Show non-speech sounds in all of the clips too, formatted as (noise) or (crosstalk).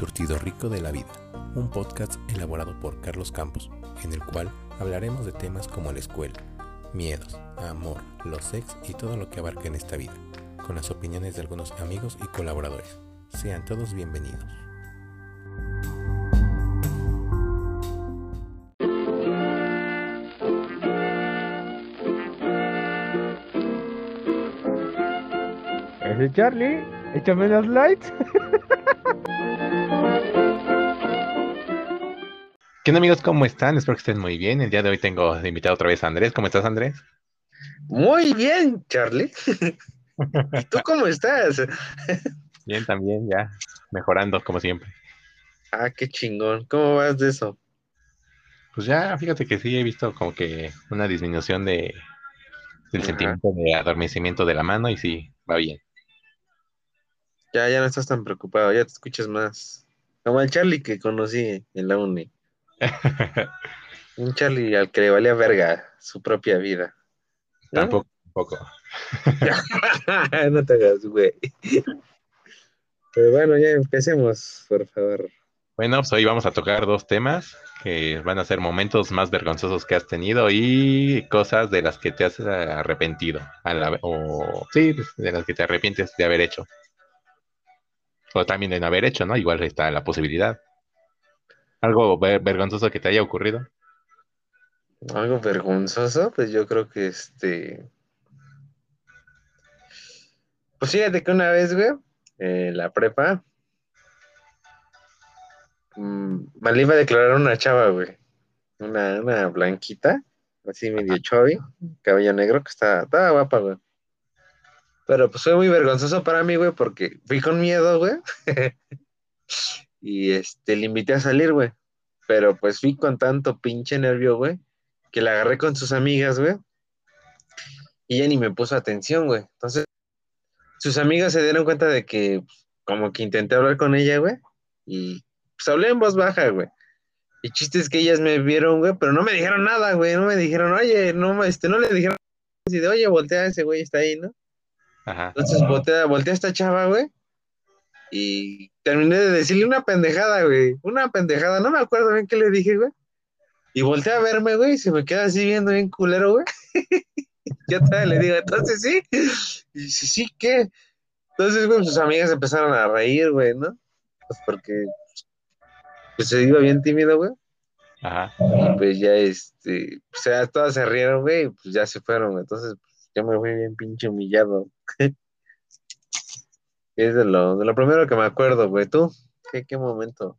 surtido rico de la vida, un podcast elaborado por Carlos Campos, en el cual hablaremos de temas como la escuela, miedos, amor, los sex y todo lo que abarca en esta vida, con las opiniones de algunos amigos y colaboradores. Sean todos bienvenidos. Charlie, échame las lights. (laughs) ¿Qué onda amigos? ¿Cómo están? Espero que estén muy bien. El día de hoy tengo de invitado otra vez a Andrés. ¿Cómo estás, Andrés? Muy bien, Charlie. ¿Y tú cómo estás? Bien, también, ya mejorando como siempre. Ah, qué chingón. ¿Cómo vas de eso? Pues ya, fíjate que sí he visto como que una disminución de del sentimiento de adormecimiento de la mano y sí, va bien. Ya, ya no estás tan preocupado, ya te escuchas más. Como el Charlie que conocí en la uni. (laughs) Un Charlie al que le valía verga su propia vida. Tampoco, tampoco. (laughs) no te hagas, güey. Pero bueno, ya empecemos, por favor. Bueno, pues hoy vamos a tocar dos temas que van a ser momentos más vergonzosos que has tenido y cosas de las que te has arrepentido. o sí, de las que te arrepientes de haber hecho. O también de no haber hecho, ¿no? Igual está la posibilidad. ¿Algo vergonzoso que te haya ocurrido? Algo vergonzoso, pues yo creo que este. Pues fíjate que una vez, güey, la prepa, mmm, me iba a declarar una chava, güey. Una, una blanquita, así medio chovi, cabello negro, que está, estaba guapa, güey. Pero pues fue muy vergonzoso para mí, güey, porque fui con miedo, güey. (laughs) y este, le invité a salir, güey. Pero pues fui con tanto pinche nervio, güey, que la agarré con sus amigas, güey. Y ella ni me puso atención, güey. Entonces, sus amigas se dieron cuenta de que, como que intenté hablar con ella, güey. Y pues hablé en voz baja, güey. Y chistes que ellas me vieron, güey, pero no me dijeron nada, güey. No me dijeron, oye, no, este, no le dijeron así de, oye, voltea ese güey, está ahí, ¿no? Ajá. Entonces voltea, voltea a esta chava, güey. Y terminé de decirle una pendejada, güey. Una pendejada. No me acuerdo bien qué le dije, güey. Y volteé a verme, güey, y se me queda así viendo bien culero, güey. (laughs) ya todavía le digo, entonces sí. Y sí, sí, ¿qué? Entonces, güey, sus amigas empezaron a reír, güey, ¿no? Pues porque pues se iba bien tímido, güey. Ajá. Y pues ya, este, o sea, todas se rieron, güey, y pues ya se fueron, güey. Entonces, pues, yo me fui bien pinche humillado. (laughs) es de lo, de lo primero que me acuerdo, güey. ¿Tú? ¿Qué, qué momento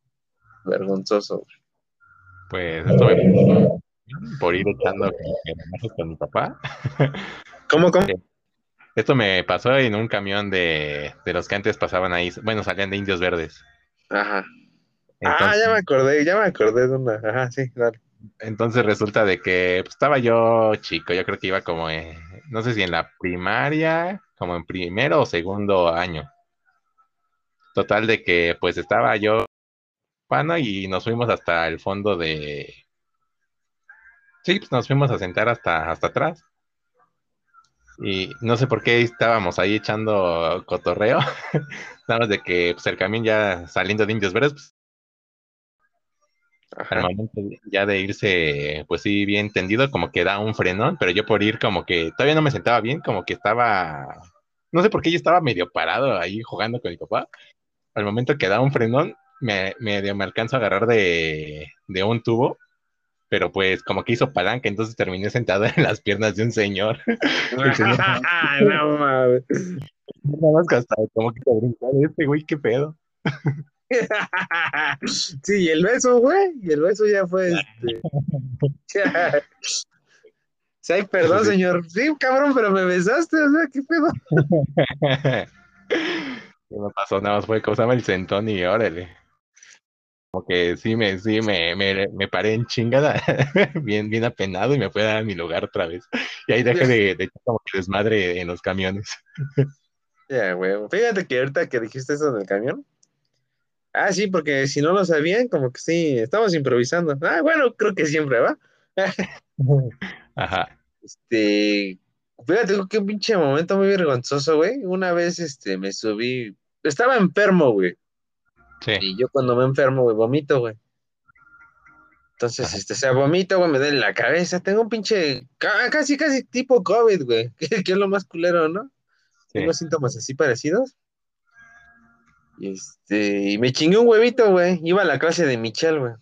vergonzoso, güey? Pues estuve por ir echando con mi papá. ¿Cómo, cómo? Esto me pasó en un camión de, de los que antes pasaban ahí, bueno, salían de indios verdes. Ajá. ah, ya me acordé, ya me acordé de una. Ajá, sí, dale. Entonces resulta de que pues, estaba yo chico, yo creo que iba como, en, no sé si en la primaria, como en primero o segundo año. Total de que pues estaba yo pana y nos fuimos hasta el fondo de... Sí, pues nos fuimos a sentar hasta, hasta atrás. Y no sé por qué estábamos ahí echando cotorreo. (laughs) Nada más de que pues, el camión ya saliendo de Indios Verdes, pues, al momento ya de irse, pues sí, bien tendido, como que da un frenón, pero yo por ir como que todavía no me sentaba bien, como que estaba, no sé por qué yo estaba medio parado ahí jugando con mi papá. Al momento que da un frenón, me, me, me alcanzo a agarrar de, de un tubo pero pues como que hizo palanca, entonces terminé sentado (laughs) en las piernas de un señor. (laughs) (laughs) no mames. Nada más que hasta como que te brincó este güey, qué pedo. sí, y el beso, güey, y el beso ya fue este. sí, ay, perdón, señor. Sí, cabrón, pero me besaste, o sea, qué pedo. ¿Qué me pasó? Nada más fue cosa el sentón y órale como que sí me, sí me, me, me paré en chingada, (laughs) bien, bien apenado y me fui a dar mi lugar otra vez. Y ahí dejé de, de como que desmadre en los camiones. Ya, güey. Fíjate que ahorita que dijiste eso del camión. Ah, sí, porque si no lo sabían, como que sí, estamos improvisando. Ah, bueno, creo que siempre, ¿va? Ajá. Este, fíjate qué pinche momento muy vergonzoso, güey. Una vez, este, me subí, estaba enfermo, güey Sí. Y yo cuando me enfermo, güey, vomito, güey. Entonces, Ajá. este, o sea, vomito, güey, me duele la cabeza. Tengo un pinche, ca- casi, casi tipo COVID, güey. (laughs) Que, que es lo más culero, ¿no? Sí. Tengo síntomas así parecidos. Y este, y me chingué un huevito, güey. Iba a la clase de Michelle, güey.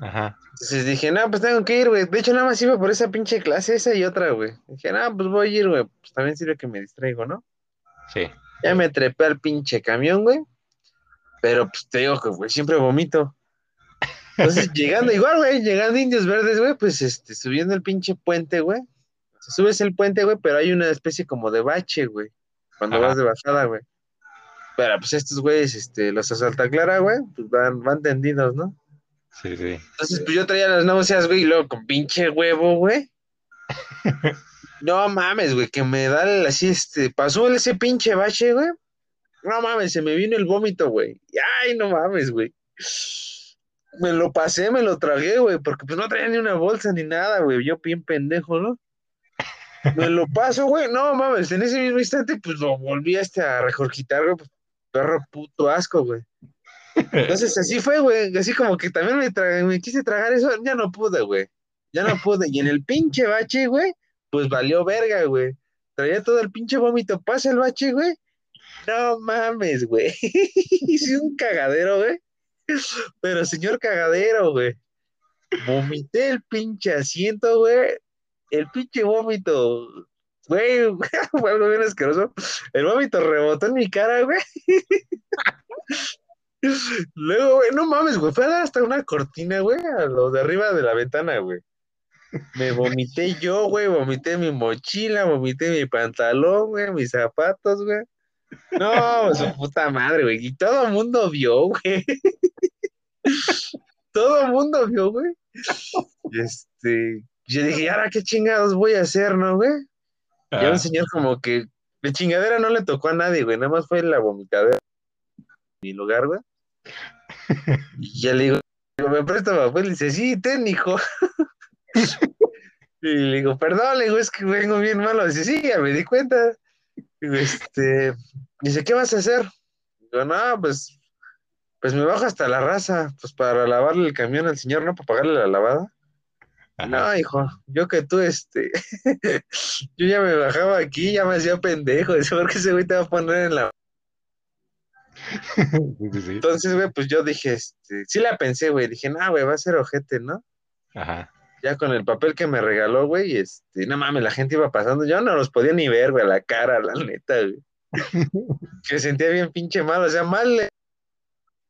Ajá. Entonces dije, no, pues tengo que ir, güey. De hecho, nada más iba por esa pinche clase, esa y otra, güey. Dije, no, pues voy a ir, güey. Pues también sirve que me distraigo, ¿no? Sí. Ya me trepé al pinche camión, güey. Pero pues te digo que, güey, siempre vomito. Entonces, (laughs) llegando igual, güey, llegando Indios Verdes, güey, pues este, subiendo el pinche puente, güey. O sea, subes el puente, güey, pero hay una especie como de bache, güey. Cuando Ajá. vas de bajada, güey. Pero pues estos güeyes, este, los asalta clara, güey, pues van, van tendidos, ¿no? Sí, sí. Entonces, pues yo traía las náuseas, güey, y luego con pinche huevo, güey. (laughs) No mames, güey, que me da el- así, este, pasó ese pinche bache, güey. No mames, se me vino el vómito, güey. Ay, no mames, güey. Me lo pasé, me lo tragué, güey, porque pues no traía ni una bolsa ni nada, güey. Yo bien pendejo, ¿no? Me lo paso, güey. No mames, en ese mismo instante, pues lo volví este a regurgitar, güey. Pues, perro puto asco, güey. Entonces así fue, güey. Así como que también me, tra- me quise tragar eso, ya no pude, güey. Ya no pude. Y en el pinche bache, güey, pues valió verga, güey. Traía todo el pinche vómito. Pasa el bache, güey. No mames, güey. (laughs) Hice un cagadero, güey. Pero señor cagadero, güey. Vomité el pinche asiento, güey. El pinche vómito. Güey, (laughs) fue algo bien asqueroso. El vómito rebotó en mi cara, güey. (laughs) Luego, güey, no mames, güey, fue hasta una cortina, güey, a lo de arriba de la ventana, güey. Me vomité yo, güey, vomité mi mochila, vomité mi pantalón, güey, mis zapatos, güey. No, su puta madre, güey. Y todo el mundo vio, güey. (laughs) Todo el mundo vio, güey. Y este, yo dije, ¿y ahora qué chingados voy a hacer, no, güey? Ah, un señor como que de chingadera no le tocó a nadie, güey, nada más fue la vomitadera en mi lugar, güey. (laughs) Y ya le digo, me presta papel, y dice, sí, ten, hijo. (laughs) (laughs) Y le digo, perdón, le digo, es que vengo bien malo. Dice, sí, ya me di cuenta. Digo, este, dice, ¿qué vas a hacer? Digo, no, pues, pues me bajo hasta la raza, pues para lavarle el camión al señor, ¿no? Para pagarle la lavada. ajá. No, hijo, yo que tú, este, (laughs) yo ya me bajaba aquí, ya me hacía pendejo, de saber que ese güey te va a poner en la... (laughs) Entonces, güey, pues yo dije, este, sí la pensé, güey, dije, no, güey, va a ser ojete, ¿no? Ajá. Ya con el papel que me regaló, güey, este, no mames, la gente iba pasando, yo no los podía ni ver, güey, a la cara, la neta, güey. (laughs) Que sentía bien pinche mal, o sea, mal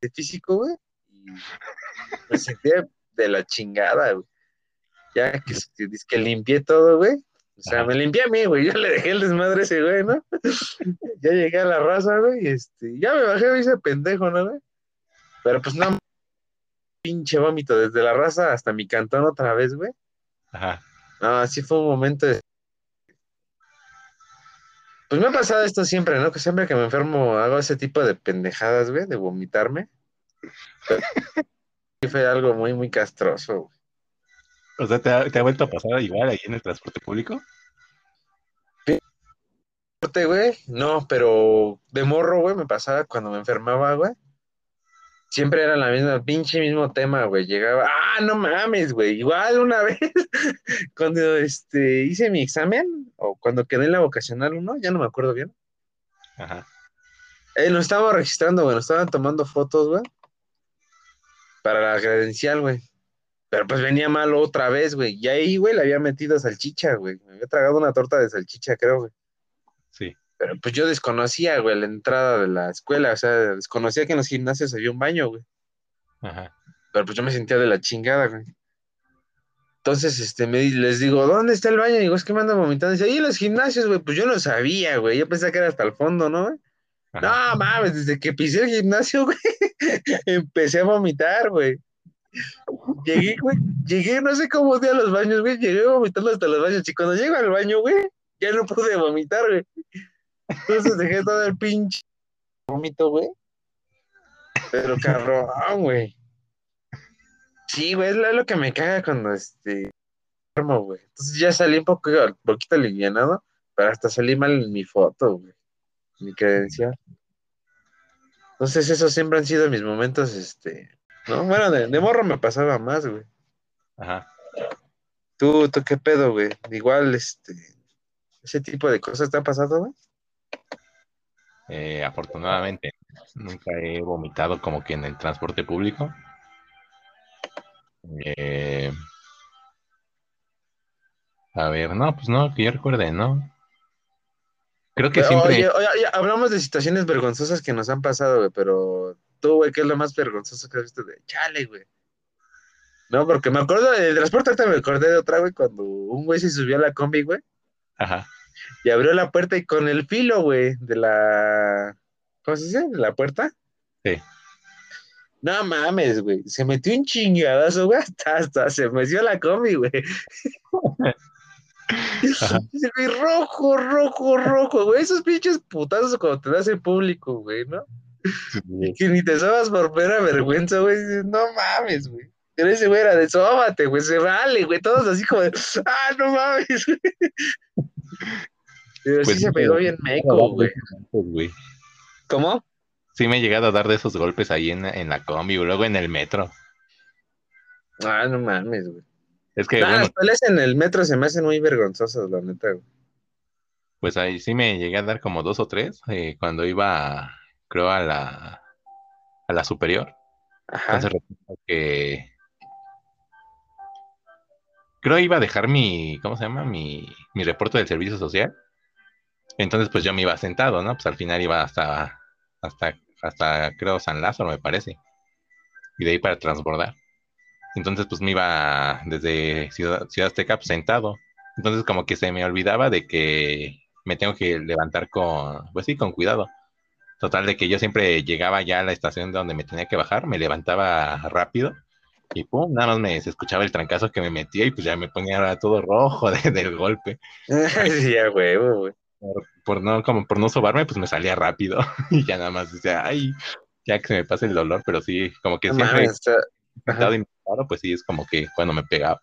de físico, güey, me sentía de la chingada, güey. Ya que, que, que limpié todo, güey. O sea, me limpié a mí, güey. Yo le dejé el desmadre a ese güey, ¿no? (laughs) ya llegué a la raza, güey, y este, ya me bajé, me hice pendejo, ¿no, güey? Pero pues no, pinche vómito, desde la raza hasta mi cantón otra vez, güey. Ajá. No, así fue un momento de... Pues me ha pasado esto siempre, ¿no? Que siempre que me enfermo hago ese tipo de pendejadas, güey, de vomitarme. (laughs) Pero fue algo muy, muy castroso, güey. O sea, ¿te ha, te ha vuelto a pasar igual ahí en el transporte público? Corte, güey, no, pero de morro, güey, me pasaba cuando me enfermaba, güey. Siempre era la misma, pinche mismo tema, güey. Llegaba, ah, no mames, güey. Igual una (laughs) vez, cuando este, hice mi examen, o cuando quedé en la vocacional uno, ya no me acuerdo bien. Ajá. Eh, nos estábamos registrando, güey, nos estaban tomando fotos, güey, para la credencial, güey. Pero pues venía mal otra vez, güey. Y ahí, güey, le había metido salchicha, güey. Me había tragado una torta de salchicha, creo, güey. Sí. Pero pues yo desconocía, güey, la entrada de la escuela. O sea, desconocía que en los gimnasios había un baño, güey. Ajá. Pero pues yo me sentía de la chingada, güey. Entonces, este, me, les digo, ¿dónde está el baño? Y digo, es que me andan vomitando. Y dice, ahí en los gimnasios, güey. Pues yo no sabía, güey. Yo pensé que era hasta el fondo, ¿no, güey? Ajá. No, mames, desde que pisé el gimnasio, güey, (laughs) empecé a vomitar, güey. Llegué, güey, llegué, no sé cómo fui a los baños, güey, llegué vomitando hasta los baños. Y cuando llego al baño, güey, ya no pude vomitar, güey. Entonces dejé todo el pinche vómito, güey. Pero cabrón, güey. Sí, güey, es lo, que me caga cuando este güey. Entonces ya salí un poco, un poquito alivianado, pero hasta salí mal en mi foto, güey. Mi credencial. Entonces, esos siempre han sido mis momentos, este, ¿no? Bueno, de, de morro me pasaba más, güey. Ajá. ¿Tú, tú qué pedo, güey? Igual, este, ese tipo de cosas te han pasado, güey. Eh, afortunadamente, nunca he vomitado como que en el transporte público. Eh, a ver, no, pues no, que yo recuerde, ¿no? Creo que Pero, siempre. Oye, oye, oye, hablamos de situaciones vergonzosas que nos han pasado, güey, pero tú, güey, ¿qué es lo más vergonzoso que has visto de chale, güey? No, porque me acuerdo del transporte, ahorita me acordé de otra, güey, cuando un güey se subió a la combi, güey, Ajá. Y abrió la puerta y con el filo, güey, de la. ¿Cómo se dice? ¿De la puerta? Sí. No mames, güey. Se metió un chingadazo, güey. Hasta, hasta se metió la combi, güey. (laughs) Dice, güey, rojo, rojo, rojo, güey. Esos pinches putazos cuando te das en público, güey, ¿no? Sí. Que ni te sobas por pera vergüenza, güey. No mames, güey. Pero ese güey era de sóbate, güey. Se vale, güey. Todos así como de, ah, no mames, güey. Pero Pues sí se pegó bien meco, güey. Güey. ¿Cómo? Sí me he llegado a dar de esos golpes ahí en, en la combi o luego en el metro. Ah, no mames, güey. Es que, Nah, bueno, las peleas en el metro se me hacen muy vergonzosas, la neta, güey. pues ahí sí me llegué a dar como dos o tres eh, cuando iba, creo, a la, a la superior. Ajá. Entonces que creo iba a dejar mi, ¿cómo se llama? Mi, mi reporte del servicio social. Entonces, pues yo me iba sentado, ¿no? Pues al final iba hasta, hasta, hasta, creo, San Lázaro, me parece. Y de ahí para transbordar. Entonces, pues me iba desde Ciudad, Ciudad Azteca pues, sentado. Entonces, como que se me olvidaba de que me tengo que levantar con, pues sí, con cuidado. Total, de que yo siempre llegaba ya a la estación donde me tenía que bajar, me levantaba rápido y pum, nada más me se escuchaba el trancazo que me metía y pues ya me ponía todo rojo (laughs) de- del golpe. (laughs) sí, a huevo, güey. Por, por no, como por no sobarme, pues me salía rápido (laughs) y ya nada más decía, ay, ya que se me pase el dolor, pero sí, como que No siempre mames, o sea, sentado y me paro, pues sí, es como que cuando me pegaba.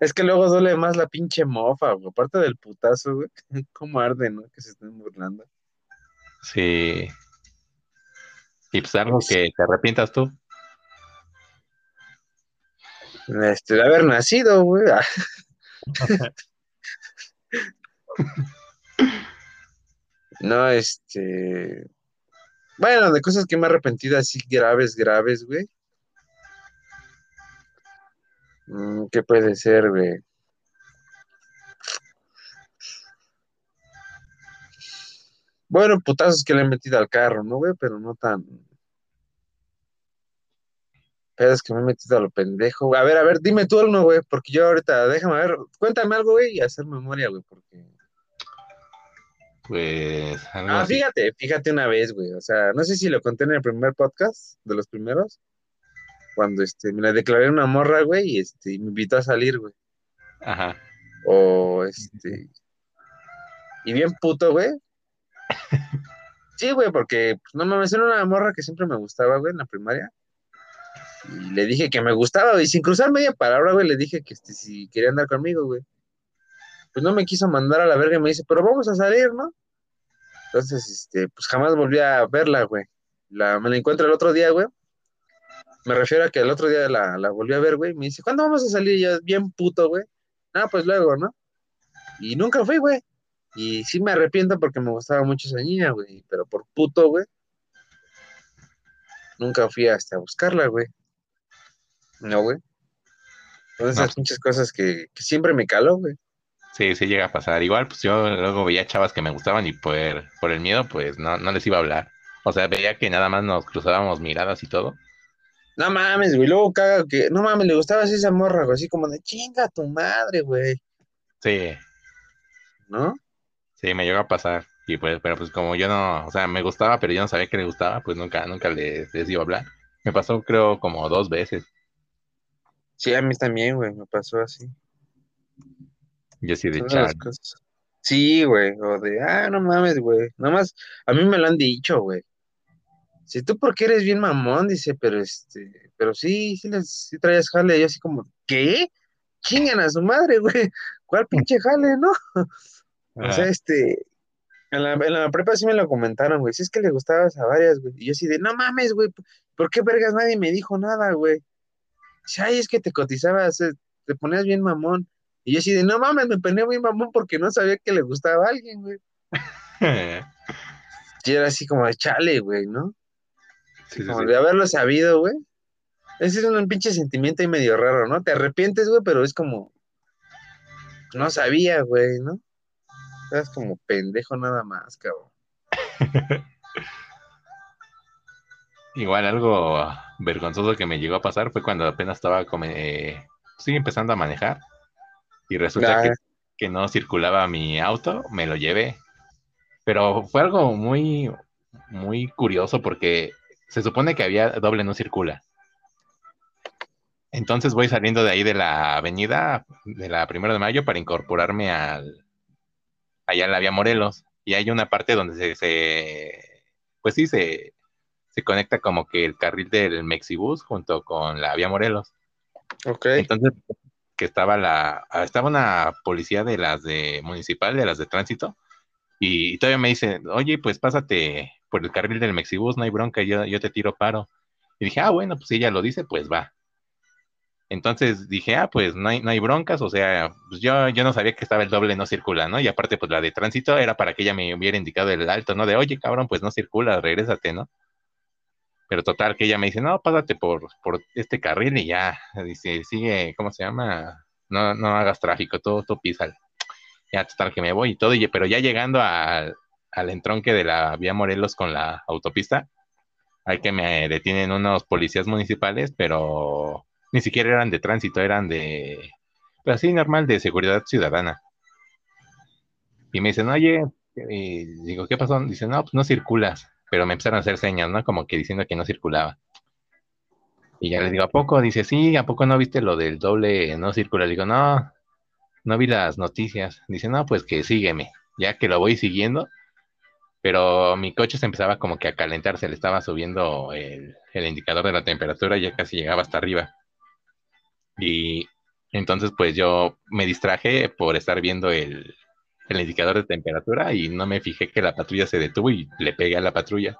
Es que luego duele más la pinche mofa, güey. Aparte del putazo, güey. Cómo arde, ¿no? Que se estén burlando. Sí. Y pues algo que te arrepientas tú. Este, de haber nacido, güey. Ah. No, este. Bueno, de cosas que me he arrepentido así graves, graves, güey. Mm, ¿Qué puede ser, güey? Bueno, putazos que le he metido al carro, ¿no, güey? Pero no tan. Pedos que me he metido a lo pendejo. güey. A ver, a ver, dime tú algo, güey, porque yo ahorita, déjame ver, cuéntame algo, güey, y hacer memoria, güey, porque. Pues algo Ah, así. fíjate, fíjate una vez, güey. O sea, no sé si lo conté en el primer podcast, de los primeros, cuando este, me la declaré una morra, güey, y este, me invitó a salir, güey. Ajá. O este. Y bien puto, güey. (laughs) Sí, güey, porque pues, no mames, era una morra que siempre me gustaba, güey, en la primaria. Y le dije que me gustaba, güey, sin cruzar media palabra, güey, le dije que este, si quería andar conmigo, güey. Pues no me quiso mandar a la verga y me dice, pero vamos a salir, ¿no? Entonces, este, pues jamás volví a verla, güey. La, me la encuentro el otro día, güey. Me refiero a que el otro día la, la volví a ver, güey. Me dice, ¿cuándo vamos a salir? Y yo, bien puto, güey. Ah, pues luego, ¿no? Y nunca fui, güey. Y sí me arrepiento porque me gustaba mucho esa niña, güey. Pero por puto, güey. Nunca fui hasta buscarla, güey. No, güey. Son esas No. pinches cosas que, que siempre me caló, güey. Sí, sí llega a pasar. Igual, pues yo luego veía chavas que me gustaban y por, por el miedo, pues no, no les iba a hablar. O sea, veía que nada más nos cruzábamos miradas y todo. No mames, güey. Luego caga que, no mames, le gustaba así esa morra, güey. Así como de chinga tu madre, güey. Sí, ¿No? sí, me llegó a pasar. Y pues, pero pues como yo no, o sea, me gustaba, pero yo no sabía que le gustaba, pues nunca, nunca les, les iba a hablar. Me pasó, creo, como dos veces. Sí, a mí también, güey. Me pasó así. Yo sí de cosas. Sí, güey. O de, ah, no mames, güey. Nada más, a mí me lo han dicho, güey. Si tú porque eres bien mamón, dice, pero este, pero sí, sí, les, sí traías jale. Y yo así como, ¿qué? Chingan a su madre, güey. ¿Cuál pinche jale, no? O sea, este, En la, en la prepa sí me lo comentaron, güey. Si es que le gustabas a varias, güey. Y yo así de, no mames, güey. ¿Por qué vergas nadie me dijo nada, güey? Dice, Ay, es que te cotizabas, eh, te ponías bien mamón. Y yo así de, no mames, me ponía bien mamón porque no sabía que le gustaba a alguien, güey. (laughs) Y era así como de chale, güey, ¿no? Sí, Como sí. de haberlo sabido, güey. Ese es un pinche sentimiento ahí medio raro, ¿no? Te arrepientes, güey, pero es como. No sabía, güey, ¿no? Eras como pendejo nada más, cabrón. (laughs) Igual algo vergonzoso que me llegó a pasar fue cuando apenas estaba como, eh, sí, empezando a manejar y resulta que, que no circulaba mi auto, me lo llevé. Pero fue algo muy, muy curioso porque se supone que había doble no circula. Entonces voy saliendo de ahí de la avenida de la Primera de Mayo para incorporarme al allá en la vía Morelos. Y hay una parte donde se, se- pues sí, se, se conecta como que el carril del Mexibus junto con la vía Morelos. Ok. Entonces, que estaba la, ah, estaba una policía de las de municipal, de las de tránsito, y, todavía me dice, oye, pues pásate por el carril del Mexibus, no hay bronca, yo, yo te tiro paro. Y dije, ah, bueno, pues si ella lo dice, pues va. Entonces dije, ah, pues no hay, no hay broncas, o sea, pues yo, yo no sabía que estaba el doble no circula, ¿no? Y aparte, pues la de tránsito era para que ella me hubiera indicado el alto, ¿no? De, oye, cabrón, pues no circula, regrésate, ¿no? Pero total, que ella me dice, no, pásate por, por este carril y ya, dice, sigue, ¿cómo se llama? No, no hagas tráfico, todo, tú písale. Ya, total, que me voy y todo, y, pero ya llegando al, al entronque de la vía Morelos con la autopista, hay que me detienen unos policías municipales, pero ni siquiera eran de tránsito, eran de, pues así normal, de seguridad ciudadana. Y me dicen, oye, y digo, ¿qué pasó? Dicen, no, pues no circulas, pero me empezaron a hacer señas, ¿no? Como que diciendo que no circulaba. Y ya les digo, ¿a poco? Dice, sí, ¿a poco no viste lo del doble no circula? Le digo, no, no vi las noticias. Dice, no, pues que sígueme, ya que lo voy siguiendo. Pero mi coche se empezaba como que a calentar, se le estaba subiendo el, el indicador de la temperatura, ya casi llegaba hasta arriba. Y entonces pues yo me distraje por estar viendo el, el indicador de temperatura y no me fijé que la patrulla se detuvo y le pegué a la patrulla.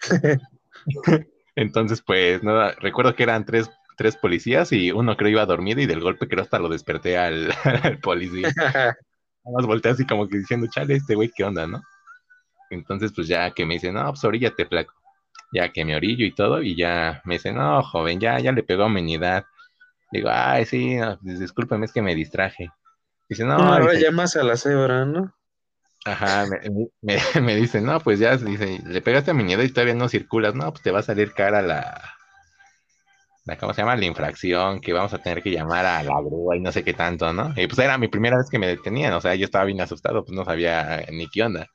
(laughs) Entonces pues nada, recuerdo que eran tres, tres policías y uno creo iba dormido y del golpe creo hasta lo desperté al, (laughs) al policía. (laughs) Nada más volteé así como que diciendo, chale, este güey, ¿qué onda, no? Entonces, pues ya que me dice, no, pues oríllate, flaco. Ya que me orillo y todo, y ya me dice, no, joven, ya, ya le pegó amenidad. Digo, ay, sí, no, pues, discúlpeme, es que me distraje. Dice, no, Una dice, más a la cebra, ¿no? ajá, me, (laughs) me- me dice, no, pues ya, dice, le pegaste amenidad y todavía no circulas, no, pues te va a salir cara la, la, ¿cómo se llama? La infracción, que vamos a tener que llamar a la grúa y no sé qué tanto, ¿no? Y pues era mi primera vez que me detenían, o sea, yo estaba bien asustado, pues no sabía ni qué onda.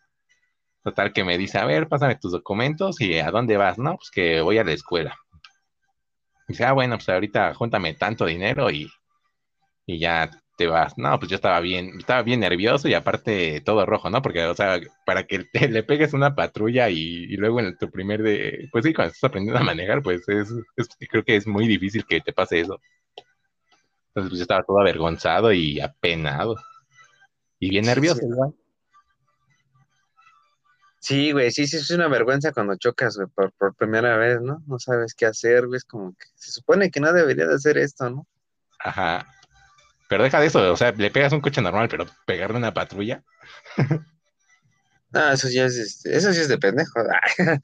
Total que me dice, a ver, pásame tus documentos y a dónde vas, ¿no? Pues que voy a la escuela. Dice, ah, bueno, pues ahorita júntame tanto dinero y, y ya te vas. No, pues yo estaba bien, estaba bien nervioso y aparte todo rojo, ¿no? Porque, o sea, para que te, le pegues una patrulla y, y luego en tu primer de, pues sí, cuando estás aprendiendo a manejar, pues es, es- creo que es muy difícil que te pase eso. Entonces, pues yo estaba todo avergonzado y apenado. Y bien nervioso, igual. Sí, güey, sí, sí, es una vergüenza cuando chocas, güey, por, por primera vez, ¿no? No sabes qué hacer, güey, es como que se supone que no debería de hacer esto, ¿no? Ajá. Pero deja de eso, o sea, le pegas un coche normal, pero pegarle una patrulla. No, eso ya es, este, eso sí es de pendejo. (laughs)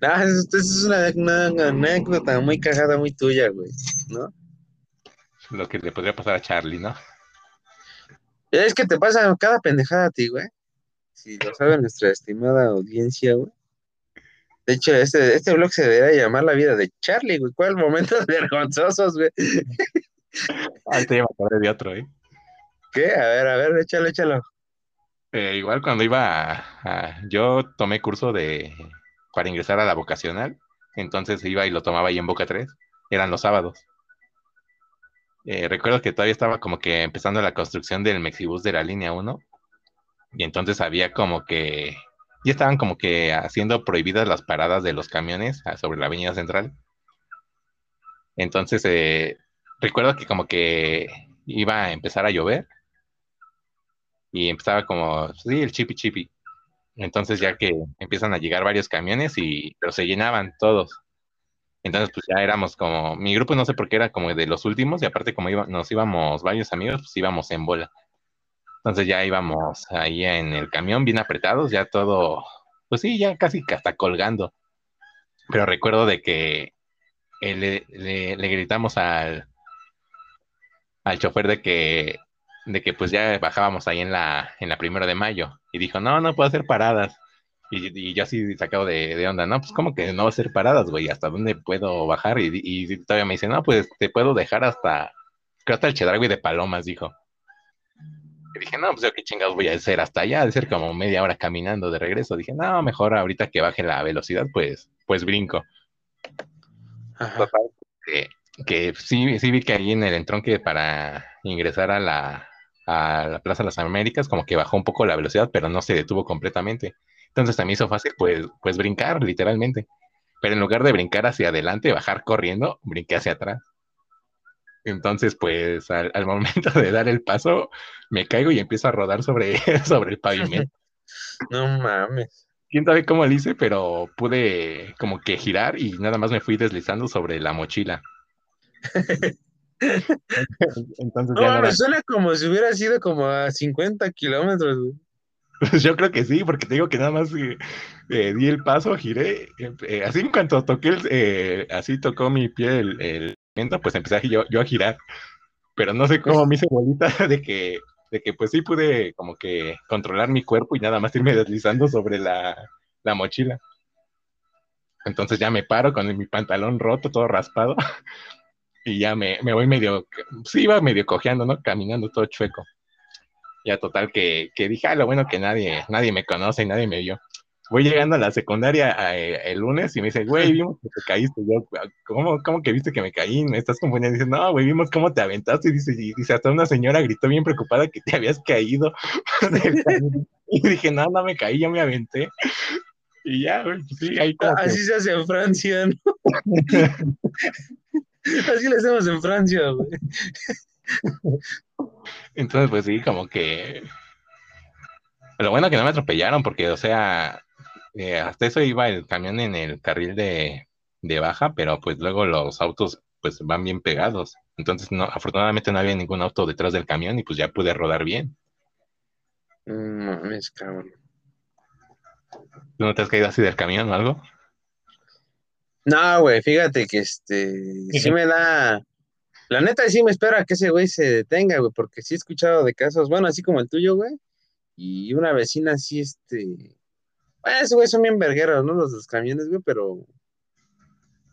No, eso, eso es una, una- una anécdota muy cagada, muy tuya, güey, ¿no? Lo que le podría pasar a Charlie, ¿no? Es que te pasa cada pendejada a ti, güey. Si lo sabe nuestra estimada audiencia, güey. De hecho, este, este blog se debería llamar La vida de Charlie, güey. ¿Cuál momentos (laughs) vergonzosos, güey? Ahorita ya me acordé de otro, ¿eh? ¿Qué? A ver, a ver, échalo, échalo. Eh, igual cuando iba a, a- Yo tomé curso de... para ingresar a la vocacional, entonces iba y lo tomaba ahí en Boca 3, eran los sábados. Eh, recuerdo que todavía estaba como que empezando la construcción del Mexibus de la línea 1, y entonces había como que... Ya estaban como que haciendo prohibidas las paradas de los camiones ah, sobre la avenida central. Entonces, eh, recuerdo que como que iba a empezar a llover y empezaba como, sí, el chipi chipi. Entonces ya que empiezan a llegar varios camiones y, pero se llenaban todos. Entonces pues ya éramos como, mi grupo no sé por qué era como de los últimos y aparte como iba, nos íbamos varios amigos, pues íbamos en bola. Entonces ya íbamos ahí en el camión bien apretados, ya todo, pues sí, ya casi hasta colgando. Pero recuerdo de que eh, le, le, le gritamos al, al chofer de que de que pues ya bajábamos ahí en la, en la primero de mayo. Y dijo, no, no puedo hacer paradas. Y, yo así sacado de, de, onda, no, pues como que no hacer paradas, güey, ¿hasta dónde puedo bajar? Y, y, todavía me dice, no, pues te puedo dejar hasta, creo hasta el Chedragui de Palomas, dijo. Y dije, no, pues yo qué chingados voy a hacer hasta allá, de ser como media hora caminando de regreso. Dije, no, mejor ahorita que baje la velocidad, pues, pues brinco. que, que sí, sí vi que ahí en el entronque para ingresar a la, a la Plaza de las Américas, como que bajó un poco la velocidad, pero no se detuvo completamente. Entonces también hizo fácil, pues, pues brincar, literalmente. Pero en lugar de brincar hacia adelante, bajar corriendo, brinqué hacia atrás. Entonces, pues, al, momento de dar el paso, me caigo y empiezo a rodar sobre, (laughs) sobre el pavimento. (laughs) No mames. Quién sabe cómo lo hice, pero pude como que girar y nada más me fui deslizando sobre la mochila. (laughs) Entonces no, me suena como si hubiera sido como a 50 kilómetros, Yo creo que sí, porque te digo que nada más eh, eh, di el paso, giré, eh, así en cuanto toqué, el, así tocó mi pie el, el pues empecé yo, yo a girar, pero no sé cómo me hice bolita (laughs) de que, de que pues sí pude como que controlar mi cuerpo y nada más irme deslizando sobre la, la mochila. Entonces ya me paro con mi pantalón roto, todo raspado, (laughs) y ya me, me voy medio, sí iba medio cojeando, ¿no? Caminando todo chueco. Ya total que, que dije, ah, lo bueno que nadie, nadie me conoce y nadie me vio. Voy llegando a la secundaria eh, el lunes y me dice, güey, vimos que te caíste. Yo, ¿cómo, ¿cómo que viste que me caí? Me estás confundiendo. Dice, no, güey, vimos cómo te aventaste. Y dice, y dice, hasta una señora gritó bien preocupada que te habías caído. (laughs) y dije, no, no me caí, yo me aventé. Y ya, güey, pues sí, ahí como Así se hace en Francia, ¿no? (laughs) Así lo hacemos en Francia, güey. Entonces, pues sí, como que. Lo bueno que no me atropellaron, porque, o sea, eh, hasta eso iba el camión en el carril de, baja, pero pues luego los autos pues van bien pegados. Entonces, no, afortunadamente no había ningún auto detrás del camión y pues ya pude rodar bien. No es cabrón. ¿Tú no te has caído así del camión o algo? No, güey, fíjate que este, sí me da, la neta sí me espera que ese güey se detenga, güey, porque sí he escuchado de casos, bueno, así como el tuyo, güey, y una vecina así, este, bueno, ese güey son bien vergueros, ¿no? Los, los camiones, güey, pero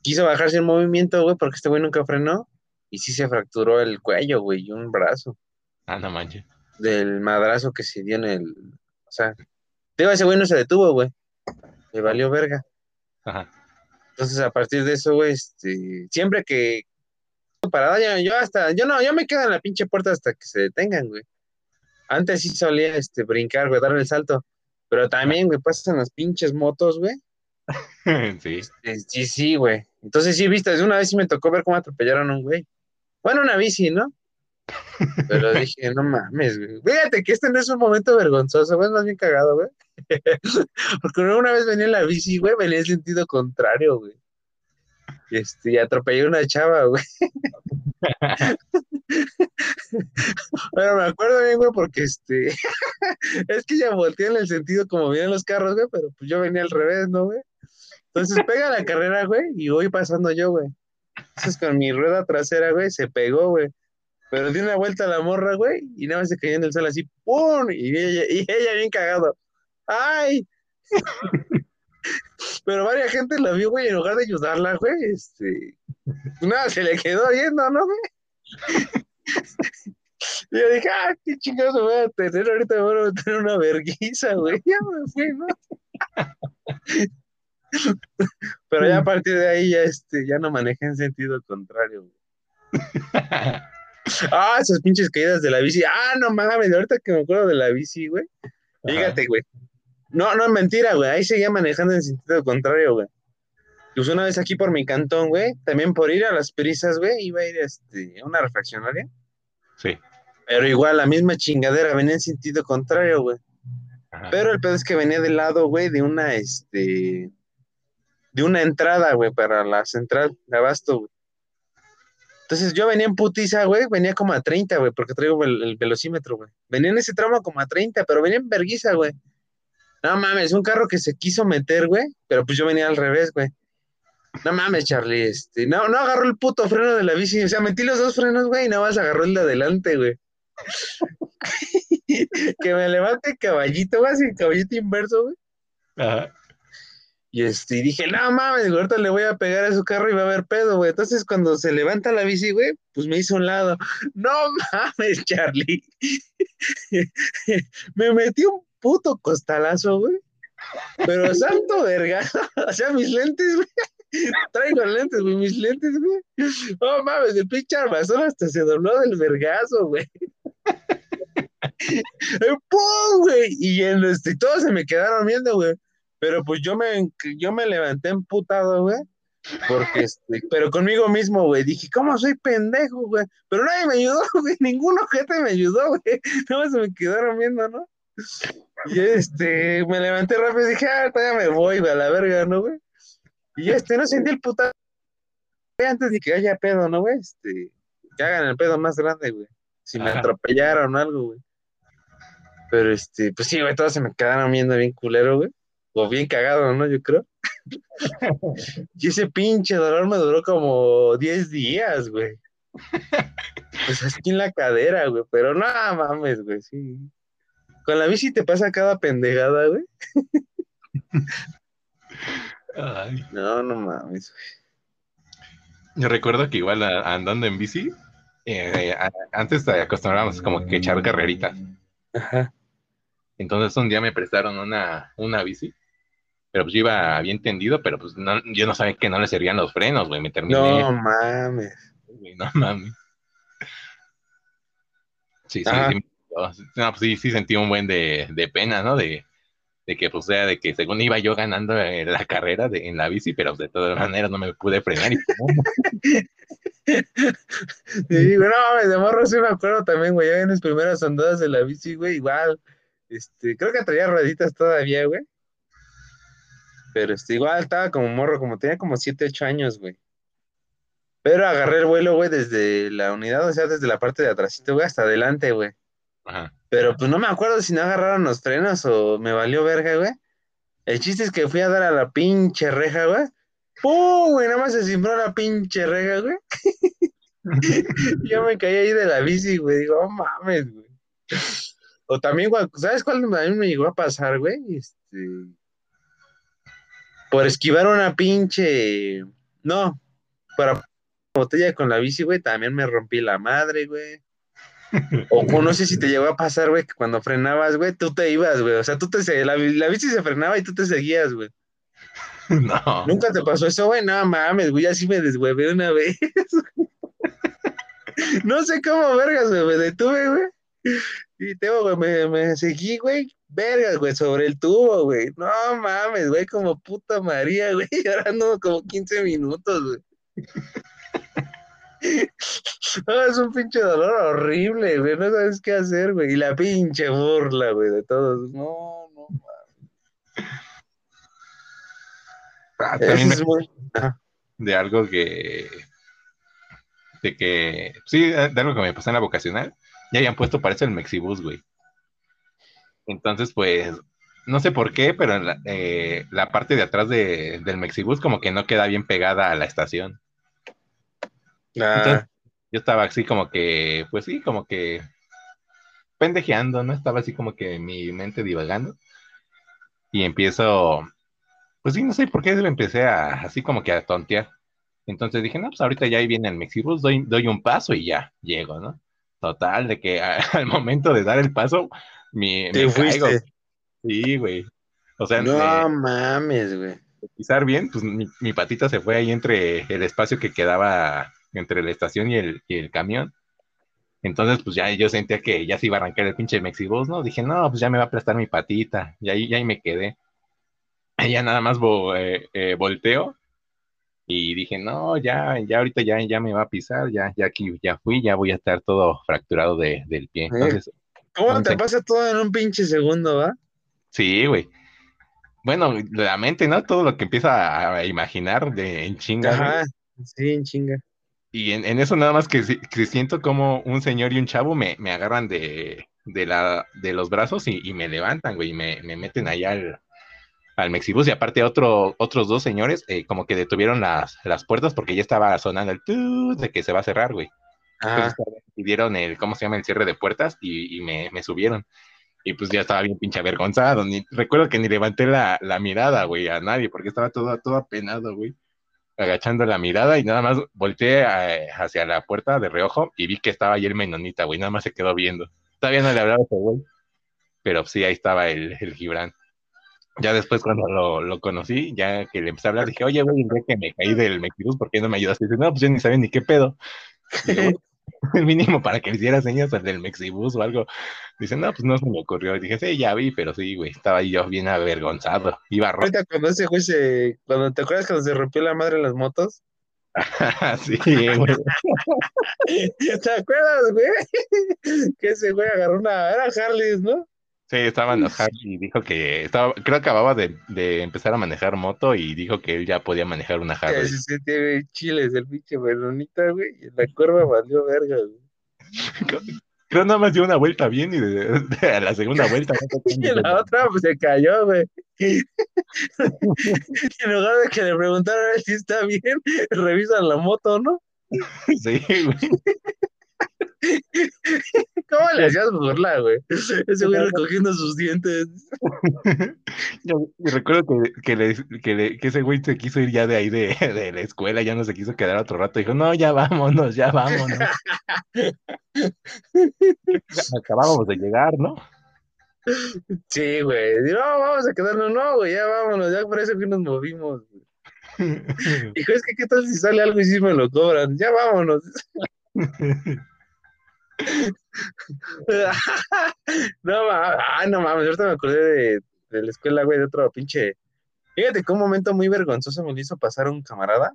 quiso bajarse en movimiento, güey, porque este güey nunca frenó, y sí se fracturó el cuello, güey, y un brazo. Ah, no manches. Del madrazo que se dio en el, o sea, digo, ese güey no se detuvo, güey, le valió verga. Ajá. Entonces, a partir de eso, güey, este, siempre que parada, yo, hasta, yo no, yo me quedo en la pinche puerta hasta que se detengan, güey. Antes sí solía, este, brincar, güey, dar el salto, pero también, güey, pasan las pinches motos, güey. (laughs) sí. Este, sí, sí, güey. Entonces, sí, viste, una vez sí me tocó ver cómo atropellaron a un güey. Bueno, una bici, ¿no? Pero (laughs) dije, no mames, güey. Fíjate que este no es un momento vergonzoso, güey, es más bien cagado, güey. (laughs) Porque una vez venía en la bici, güey, venía en sentido contrario, güey. Este, y atropellé a una chava, güey. (laughs) bueno, me acuerdo bien, güey, porque este. es que ya volteé en el sentido como vienen los carros, güey, pero pues yo venía al revés, ¿no, güey? Entonces pega la carrera, güey, y voy pasando yo, güey. Entonces con mi rueda trasera, güey, se pegó, güey. Pero di una vuelta a la morra, güey, y nada más se cayó en el suelo así, ¡pum! Y ella, y bien cagado. ¡Ay! (laughs) Pero varias gente la vio, güey, en lugar de ayudarla, güey, este. Nada, se le quedó viendo, ¿no, güey? (laughs) Y yo dije, ah, qué chingados voy a tener, ahorita me voy a tener una vergüenza, güey. (laughs) Ya me fui, ¿no? Pero ya a partir de ahí ya, este, ya no manejé en sentido contrario, güey. Ah, esas pinches caídas de la bici. Ah, no mames, ahorita que me acuerdo de la bici, güey. Fíjate, güey. No, no es mentira, güey. Ahí seguía manejando en sentido contrario, güey. Pues una vez aquí por mi cantón, güey, también por ir a las prisas, güey, iba a ir este, a una refaccionaria. Sí. Pero igual, la misma chingadera venía en sentido contrario, güey. Pero el pedo es que venía del lado, güey, de una, este, de una entrada, güey, para la central de abasto, güey. Entonces yo venía en putiza, güey, venía como a 30, güey, porque traigo el, el velocímetro, güey. Venía en ese tramo como a 30, pero venía en verguiza, güey. No mames, un carro que se quiso meter, güey, pero pues yo venía al revés, güey. No mames, Charlie, este, no, no agarró el puto freno de la bici, o sea, metí los dos frenos, güey, y nada más agarró el de adelante, güey. (laughs) que me levante caballito, güey, así caballito inverso, güey. Ajá. Y este, dije, no mames, güey, ahorita le voy a pegar a su carro y va a haber pedo, güey. Entonces, cuando se levanta la bici, güey, pues me hizo un lado. (laughs) No mames, Charlie. (laughs) me metí un puto costalazo, güey. Pero santo verga. (laughs) o sea, mis lentes, güey. Traigo lentes, güey, mis lentes, güey. No mames, el pinche armazón hasta se dobló del vergazo, güey. ¡Pum, güey! Y en este, todos se me quedaron viendo, güey. Pero pues yo me, yo me levanté emputado, güey. Porque, este, pero conmigo mismo, güey, dije, ¿cómo soy pendejo, güey? Pero nadie me ayudó, (laughs) güey, ningún ojete me ayudó, güey. Nada más se me quedaron viendo, ¿no? Y este, me levanté rápido y dije, ah, todavía me voy, güey, a la verga, ¿no, güey? Y este, no sentí el puta antes de que haya pedo, ¿no, güey? Este, que hagan el pedo más grande, güey. Si me Ajá. atropellaron o algo, güey. Pero este, pues sí, güey, todos se me quedaron viendo bien culero, güey. O bien cagado, ¿no? Yo creo. (laughs) y ese pinche dolor me duró como 10 días, güey. Pues aquí en la cadera, güey. Pero no mames, güey, sí. Con la bici te pasa cada pendejada, güey. Ay. No, no mames, Yo recuerdo que igual a- andando en bici, eh, a- antes acostumbrábamos como que echar carreritas. güey. Ajá. Entonces un día me prestaron una, una bici, pero pues yo iba bien tendido, pero pues no, yo no sabía que no le servían los frenos, güey, me terminé, No mames. güey, no mames. Sí, sí, Ajá. sí, no, pues sí, sí sentí un buen de, de pena, ¿no? De, de que, pues, sea, de que según iba yo ganando eh, la carrera de, en la bici, pero de todas maneras no me pude frenar y ¡pum! (laughs) Sí, güey, no, mames, de morro sí me acuerdo también, güey, ya en mis primeras andadas de la bici, güey, igual, este, creo que traía rueditas todavía, güey, pero este, igual estaba como morro, como tenía como 7, 8 años, güey, pero agarré el vuelo, güey, desde la unidad, o sea, desde la parte de atrásito, güey, hasta adelante, güey, Ajá. pero pues no me acuerdo si no agarraron los frenos o me valió verga, güey, el chiste es que fui a dar a la pinche reja, güey, ¡pum! güey, nada más se cimbró la pinche reja, güey. (laughs) Yo me caí ahí de la bici, güey. Digo, oh mames, güey. O también, güey, ¿sabes cuál a mí me llegó a pasar, güey? Este. Por esquivar una pinche. No, para botella con la bici, güey, también me rompí la madre, güey. O no sé si te llegó a pasar, güey, que cuando frenabas, güey, tú te ibas, güey. O sea, tú te la, la bici se frenaba y tú te seguías, güey. (laughs) No. ¿Nunca te pasó eso, güey? No mames, güey, así me deshuevé una vez. (laughs) no sé cómo, vergas, güey, me detuve, güey. Y tengo, güey, me, me seguí, güey, vergas, güey, sobre el tubo, güey. No mames, güey, como puta María, (laughs) güey, llorando como 15 minutos, güey. (laughs) No, es un pinche dolor horrible, güey, no sabes qué hacer, güey. Y la pinche burla, güey, de todos. No, no, Ah, eso también me es muy... de algo que de que sí, de algo que me pasó en la vocacional, ya habían puesto parece el Mexibus, güey. Entonces, pues, no sé por qué, pero la, eh, la parte de atrás de, del Mexibus como que no queda bien pegada a la estación. Ah, Entonces, yo estaba así como que, pues sí, como que pendejeando, ¿no? Estaba así como que mi mente divagando. Y empiezo, pues sí, no sé por qué empecé a, así como que a tontear. Entonces dije, no, pues ahorita ya ahí viene el Mexibus, doy, doy un paso y ya, llego, ¿no? Total, de que a- (laughs) al momento de dar el paso, mi, te me caigo. Sí, güey. O sea, No eh, mames, güey. pisar bien, pues mi, mi patita se fue ahí entre el espacio que quedaba entre la estación y el, y el camión. Entonces, pues ya yo sentía que ya se iba a arrancar el pinche Mexibus, ¿no? Dije, no, pues ya me va a prestar mi patita. Y ahí, y ahí me quedé. Y ya nada más vo- eh, eh, volteo Y dije, no, ya, ya ahorita ya, ya me va a pisar, ya, ya aquí, ya fui, ya voy a estar todo fracturado de, del pie. Entonces, ¿Cómo te pasa todo en un pinche segundo, va? sí, güey. Bueno, la mente, ¿no? Todo lo que empieza a, imaginar de, en chinga, güey. Ajá, sí, en chinga. Y en, en eso nada más que, si- que siento como un señor y un chavo me, me agarran de, de, la, de los brazos y, y me levantan, güey, y me, me meten allá al, al Mexibus. Y aparte otro, otros dos señores eh, como que detuvieron las, las puertas porque ya estaba sonando el tut de que se va a cerrar, güey. Ajá. Pidieron el, ¿cómo se llama? El cierre de puertas y, y me, me subieron. Y pues ya estaba bien pinche avergonzado. Ni, recuerdo que ni levanté la, la mirada, güey, a nadie porque estaba todo, todo apenado, güey agachando la mirada y nada más volteé eh, hacia la puerta de reojo y vi que estaba ahí el menonita, güey, nada más se quedó viendo. Todavía no le hablaba a ese güey, pero sí, ahí estaba el, el Gibran. Ya después cuando lo, lo conocí, ya que le empecé a hablar, dije, oye, güey, que me caí del Mexibus, ¿por qué no me ayudaste? Y dice, no, pues yo ni sabía ni qué pedo. (laughs) Digo, "Bueno, el (laughs) mínimo para que le hiciera señas al del Mexibus o algo. Dice, no, pues no se me ocurrió. Y dije, sí, ya vi, pero sí, güey, estaba yo bien avergonzado. Iba rojo. Ahorita cuando ese güey se... Cuando te acuerdas cuando se rompió la madre en las motos. (laughs) sí, (laughs) güey. ¿Te acuerdas, güey? Que ese güey agarró una... Era Harley, ¿no? Sí, estaba enojado y dijo que estaba, creo que acababa de, de empezar a manejar moto y dijo que él ya podía manejar una Harley. se sentía güey, chiles el pinche menonita, güey. Y la curva valió verga, güey. Creo nada más dio una vuelta bien y de, de- a la segunda vuelta. (laughs) Y la otra pues se cayó, güey. (laughs) En lugar de que le preguntaran si está bien, (laughs) revisan la moto, ¿no? Sí, güey. (laughs) ¿Cómo le hacías burla, güey? Ese güey recogiendo sus dientes. (laughs) Yo recuerdo que, que, le- que, le- que ese güey se quiso ir ya de ahí de, de la escuela, ya no se quiso quedar otro rato. Dijo, no, ya vámonos, ya vámonos. (laughs) Acabábamos de llegar, ¿no? Sí, güey. No, vamos a quedarnos, no, güey, ya vámonos, ya por eso que nos movimos. güey. Dijo, es que qué tal si sale algo y sí me lo cobran, ya vámonos. No mames, ah, no mames, ahorita me acordé de, de la escuela, güey, de otro pinche. Fíjate que un momento muy vergonzoso me lo hizo pasar un camarada,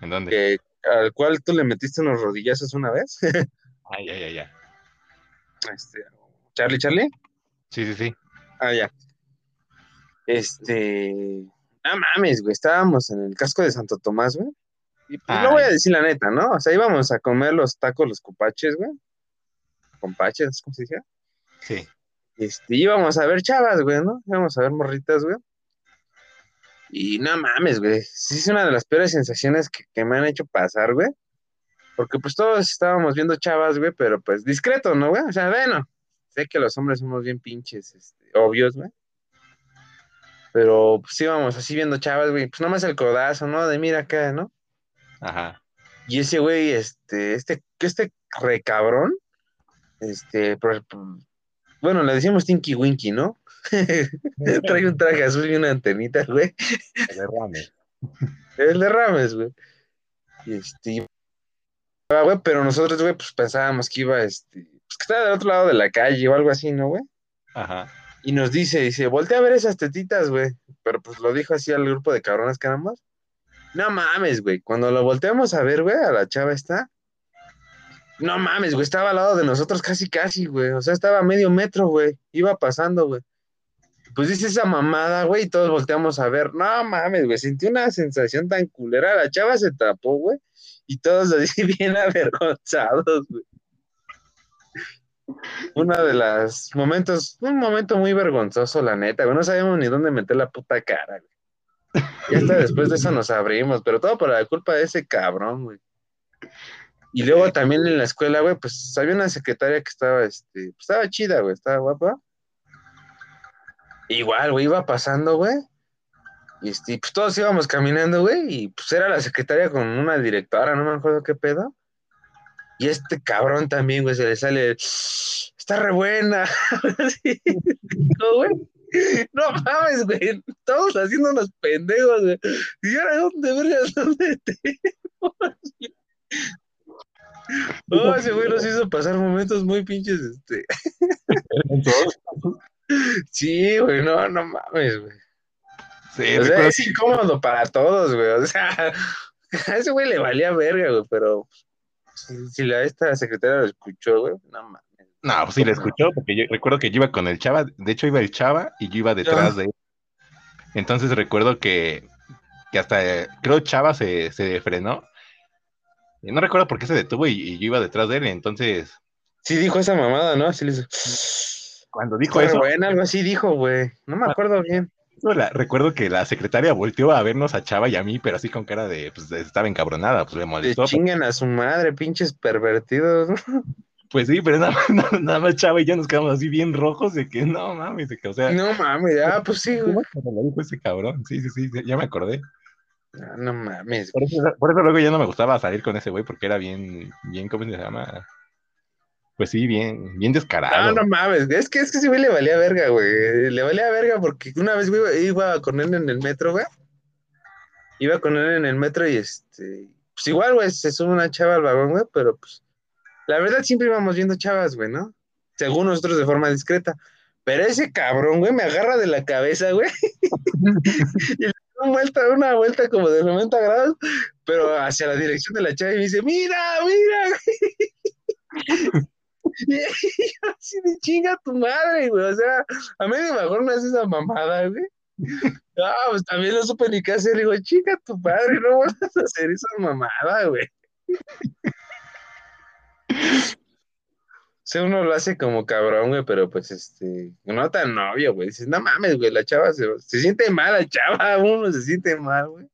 ¿En dónde? que, al cual tú le metiste unos rodillazos una vez. (laughs) Ay, ay, ay, ay. Este, Charlie, Charlie. Sí, sí, sí. Ah, ya. Este. No mames, güey. Estábamos en el casco de Santo Tomás, güey. Y pues, no voy a decir la neta, ¿no? O sea, íbamos a comer los tacos, los cupaches, güey. Compaches, ¿cómo se dice? Sí. Este, íbamos a ver chavas, güey, ¿no? Íbamos a ver morritas, güey. Y no mames, güey. Sí, es una de las peores sensaciones que, que me han hecho pasar, güey. Porque pues todos estábamos viendo chavas, güey, pero pues discreto, ¿no, güey? O sea, bueno, sé que los hombres somos bien pinches, este, obvios, güey. Pero pues íbamos así viendo chavas, güey. Pues nomás el codazo, ¿no? De mira acá, ¿no? Ajá. Y ese güey, este, este, este recabrón, este, por- bueno, le decimos Tinky Winky, ¿no? (laughs) Trae un traje azul y una antenita, güey. Derrame. El de Rames, güey. Y este, ah, güey, pero nosotros, güey, pues pensábamos que iba, este, pues que estaba del otro lado de la calle o algo así, ¿no, güey? Ajá. Y nos dice, dice, voltea a ver esas tetitas, güey. Pero pues lo dijo así al grupo de cabrones que éramos. No mames, güey. Cuando lo volteamos a ver, güey, a la chava esta. No mames, güey. Estaba al lado de nosotros casi, casi, güey. O sea, estaba a medio metro, güey. Iba pasando, güey. Pues dice esa mamada, güey, y todos volteamos a ver. No mames, güey. Sentí una sensación tan culera. La chava se tapó, güey. Y todos así (laughs) bien avergonzados, güey. Una de las momentos, un momento muy vergonzoso, la neta, güey. No sabíamos ni dónde meter la puta cara, güey. Y hasta después de eso nos abrimos, pero todo por la culpa de ese cabrón, güey. Y luego también en la escuela, güey, pues había una secretaria que estaba, este, pues, estaba chida, güey, estaba guapa. Igual, güey, iba pasando, güey. Y este, pues todos íbamos caminando, güey, y pues era la secretaria con una directora, no me acuerdo qué pedo. Y este cabrón también, güey, se le sale, está re buena. (laughs) No, güey. No mames, güey. Todos haciéndonos pendejos, güey. Y ahora, ¿dónde vergas nos (laughs) metemos? No, ese güey nos hizo pasar momentos muy pinches, este. Sí, güey, no, no mames, güey. Sí, O sea, es incómodo para todos, güey. O sea, (laughs) a ese güey le valía verga, güey, pero si, la esta secretaria lo escuchó, güey, no mames. No, pues sí le escuchó, porque yo recuerdo que yo iba con el chava, de hecho iba el chava y yo iba detrás de él. Entonces recuerdo que, que hasta, eh, creo chava se, se frenó. Y no recuerdo por qué se detuvo y, y yo iba detrás de él, entonces Sí dijo esa mamada, ¿no? Así le hizo. cuando dijo eso, buena, algo así dijo, güey. No me acuerdo bien. la- recuerdo que la secretaria volteó a vernos a Chava y a mí, pero así con cara de, pues estaba encabronada, pues le Le molestó. chingan a su madre, pinches pervertidos. Pues sí, pero nada, (laughs) nada- nada más Chava y yo nos quedamos así bien rojos de que no mames, de que, o sea, No mames, ah, pues sí, güey. ¿cómo que me lo dijo ese cabrón? Sí, sí, sí, ya me acordé. Ah, No mames. Por eso, por eso luego ya no me gustaba salir con ese güey porque era bien, bien, ¿cómo se llama? Pues sí, bien, bien descarado. Ah, no mames, es que es que ese güey le valía verga, güey. Le valía verga porque una vez güey, iba con él en el metro, güey. Iba con él en el metro y este. Pues igual, güey, se sube una chava al vagón, güey, pero pues. La verdad siempre íbamos viendo chavas, güey, ¿no? Según nosotros de forma discreta. Pero ese cabrón, güey, me agarra de la cabeza, güey. (laughs) y le una vuelta, una vuelta como de 90 grados, pero hacia la dirección de la chava y me dice, mira, mira, (laughs) y así de chinga tu madre, güey. O sea, a medio mejor no haces esa mamada, güey. Ah, pues también no supe ni qué hacer. Digo, chinga tu madre, no vas a hacer esa mamada, güey. Sea, uno lo hace como cabrón, güey, pero pues este, no tan novio, güey. Dices, no mames, güey, la chava se, se siente mal, la chava, (laughs) uno se siente mal, güey.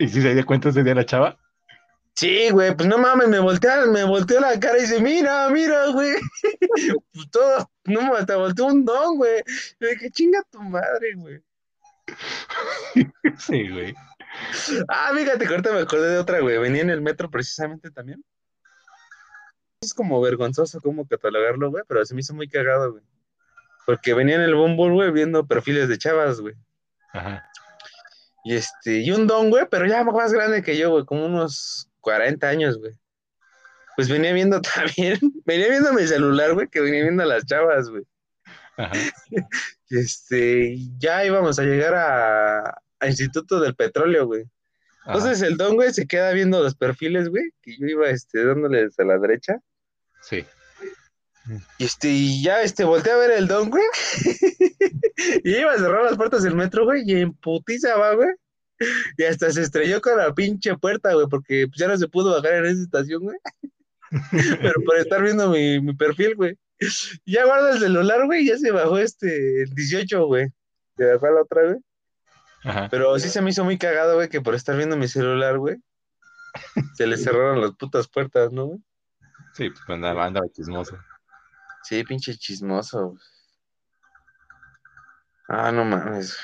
¿Y si se dio cuenta ese día la Chava? Sí, güey, pues no mames, me voltea, me volteó la cara y dice, mira, mira, güey. (laughs) pues todo, no, hasta volteó un don, güey. Y dije, chinga tu madre, güey. (laughs) Sí, güey. Ah, fíjate ahorita me acordé de otra, güey. Venía en el metro precisamente también. Es como vergonzoso cómo catalogarlo, güey, pero se me hizo muy cagado, güey. Porque venía en el Bumble, güey, viendo perfiles de chavas, güey. Ajá. Y este, y un don, güey, pero ya más grande que yo, güey, como unos 40 años, güey. Pues venía viendo (laughs) también, venía viendo mi celular, güey, que venía viendo a las chavas, güey. Ajá. (laughs) Este, ya íbamos a llegar a, a Instituto del Petróleo, güey. ajá. Entonces el don, güey, se queda viendo los perfiles, güey, que yo iba, este, dándoles a la derecha. Sí. Y este, y ya, este, volteé a ver el don, güey. (laughs) y iba a cerrar las puertas del metro, güey, y en putiza va, güey. Y hasta se estrelló con la pinche puerta, güey, porque pues, ya no se pudo bajar en esa estación, güey. (laughs) Pero por estar viendo mi, mi perfil, güey. Ya guarda el celular, güey, ya se bajó este, el 18, güey. Se bajó a la otra, güey. Ajá. Pero sí se me hizo muy cagado, güey, que por estar viendo mi celular, güey, se le (laughs) cerraron las putas puertas, ¿no, güey? Sí, pues andaba, andaba chismoso. Sí, pinche chismoso. Ah, no mames.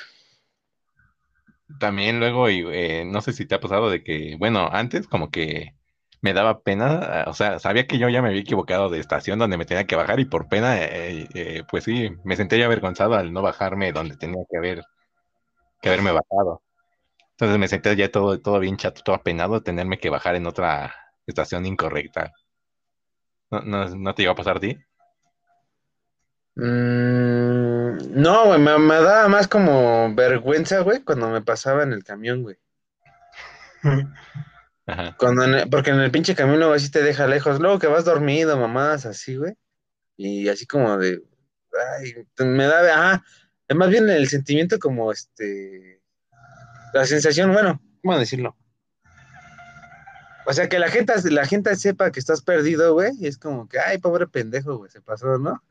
También luego, y, eh, no sé si te ha pasado de que, bueno, antes como que me daba pena, o sea, sabía que yo ya me había equivocado de estación donde me tenía que bajar y por pena, eh, eh, pues sí, me sentía avergonzado al no bajarme donde tenía que haber, que haberme bajado. Entonces me sentía ya todo, todo bien chato, todo apenado de tenerme que bajar en otra estación incorrecta. ¿No, no, no te llegó a pasar a ti? Mm, no, güey, me, me daba más como vergüenza, güey, cuando me pasaba en el camión, güey. Ajá. Cuando en el- porque en el pinche camión luego así te deja lejos, luego que vas dormido, mamadas así, güey. Y así como de, ay, me da, ajá, es más bien el sentimiento como este, la sensación, bueno, ¿cómo decirlo? O sea, que la gente, la gente sepa que estás perdido, güey, y es como que, ay, pobre pendejo, güey, se pasó, ¿no?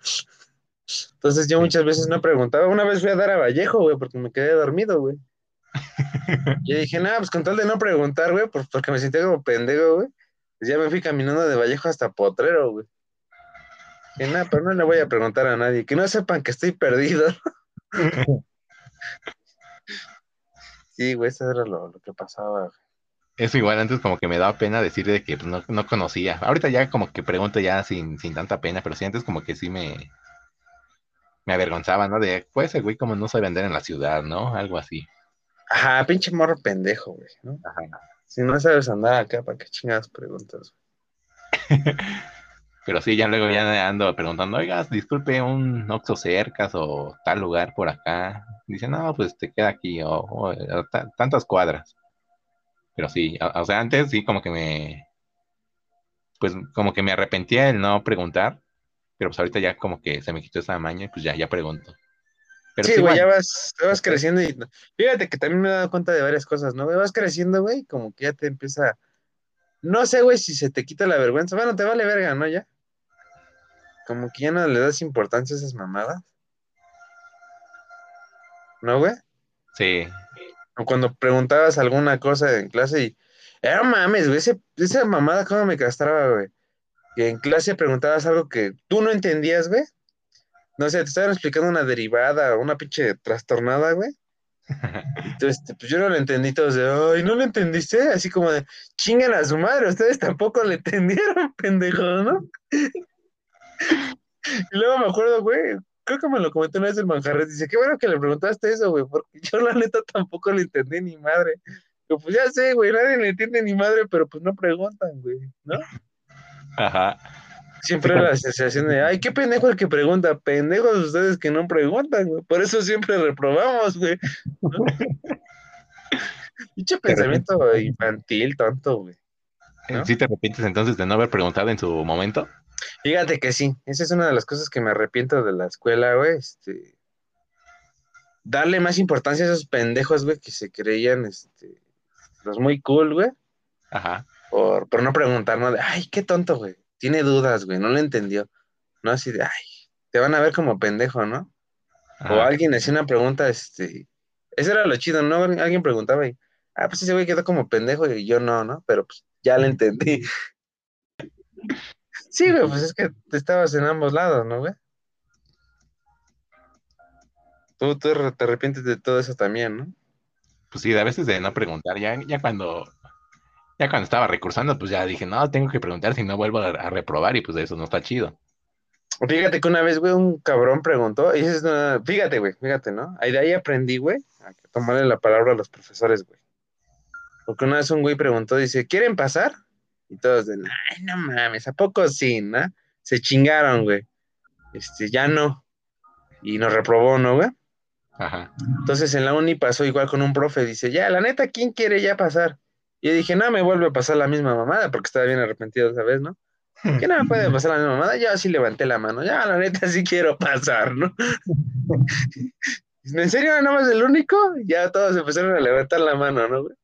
Entonces yo muchas veces no preguntaba, una vez fui a dar a Vallejo, güey, porque me quedé dormido, güey. (laughs) Y dije, nada, pues con tal de no preguntar, güey, porque me sentía como pendejo, güey. Pues ya me fui caminando de Vallejo hasta Potrero, güey. Y nada, pero no le voy a preguntar a nadie. Que no sepan que estoy perdido. (laughs) Sí, güey, eso era lo, lo que pasaba. Eso igual antes como que me daba pena decir de que no, no conocía. Ahorita ya como que pregunto ya sin, sin tanta pena, pero sí antes como que sí me, me avergonzaba, ¿no? De, pues ese güey como no sabe vender en la ciudad, ¿no? Algo así. Ajá, pinche morro pendejo, güey, ¿no? Ajá. Si no sabes andar acá, ¿para qué chingadas preguntas? (laughs) Pero sí, ya luego ya ando preguntando, oigas, disculpe, un Oxxo cercas o tal lugar por acá. Dice, no, pues te queda aquí, o, o, ta- tantas cuadras. Pero sí, o, o sea, antes sí como que me, pues como que me arrepentía el no preguntar, pero pues ahorita ya como que se me quitó esa maña y pues ya, ya pregunto. Pero sí, güey, ya vas, ya vas creciendo y fíjate que también me he dado cuenta de varias cosas, ¿no? Vas creciendo, güey, como que ya te empieza, no sé, güey, si se te quita la vergüenza, bueno, te vale verga, ¿no? Ya, como que ya no le das importancia a esas mamadas, ¿no, güey? Sí, O cuando preguntabas alguna cosa en clase y, eh, no mames, güey, ese- esa mamada cómo me castraba, güey. Que en clase preguntabas algo que tú no entendías, güey. No sé, te estaban explicando una derivada o una pinche trastornada, güey. (laughs) Entonces, pues yo no lo entendí, todos de, ay, ¿no lo entendiste? Así como de, chingan a su madre, ustedes tampoco lo entendieron, (laughs) pendejos, ¿no? (laughs) Y luego me acuerdo, güey, creo que me lo comentó una vez el manjarres, dice, qué bueno que le preguntaste eso, güey, porque (laughs) yo la neta tampoco lo entendí ni madre. Yo, pues ya sé, güey, nadie le entiende ni madre, pero pues no preguntan, güey, ¿no? ajá. Siempre la sensación de, ay, qué pendejo el que pregunta, pendejos ustedes que no preguntan, güey. Por eso siempre reprobamos, güey. ¿no? Pinche pensamiento infantil, tonto, güey. ¿no? ¿Sí te arrepientes entonces de no haber preguntado en su momento? Fíjate que sí, esa es una de las cosas que me arrepiento de la escuela, güey. Este, darle más importancia a esos pendejos, güey, que se creían, este, los muy cool, güey, Ajá. por, por no preguntar, ¿no? De, ay, qué tonto, güey. Tiene dudas, güey, no lo entendió. No así de, ay, te van a ver como pendejo, ¿no? O alguien hacía una pregunta, este, eso era lo chido, ¿no? Alguien preguntaba y, ah, pues ese güey quedó como pendejo y yo no, ¿no? Pero pues ya lo entendí. Sí, güey, pues es que te estabas en ambos lados, ¿no, güey? Tú, tú te arrepientes de todo eso también, ¿no? Pues sí, a veces de no preguntar, ya, ya cuando, ya cuando estaba recursando, pues ya dije, no, tengo que preguntar si no vuelvo a, a reprobar y pues eso no está chido. Fíjate que una vez, güey, un cabrón preguntó, y es una- fíjate, güey, fíjate, ¿no? Ahí de ahí aprendí, güey, a que tomarle la palabra a los profesores, güey. Porque una vez un güey preguntó, dice, ¿quieren pasar? Y todos de, ay, no mames, ¿a poco sí, no? Se chingaron, güey. Este, ya no. Y nos reprobó, ¿no, güey? Ajá. Entonces en la uni pasó igual con un profe, dice, ya, la neta, ¿quién quiere ya pasar? Y yo dije, no, me vuelve a pasar la misma mamada, porque estaba bien arrepentido esa vez, ¿no? ¿Qué no me puede pasar la misma mamada? Yo así levanté la mano, ya, la neta, sí quiero pasar, ¿no? (laughs) ¿En serio nada más el único? Ya todos empezaron a levantar la mano, ¿no, güey?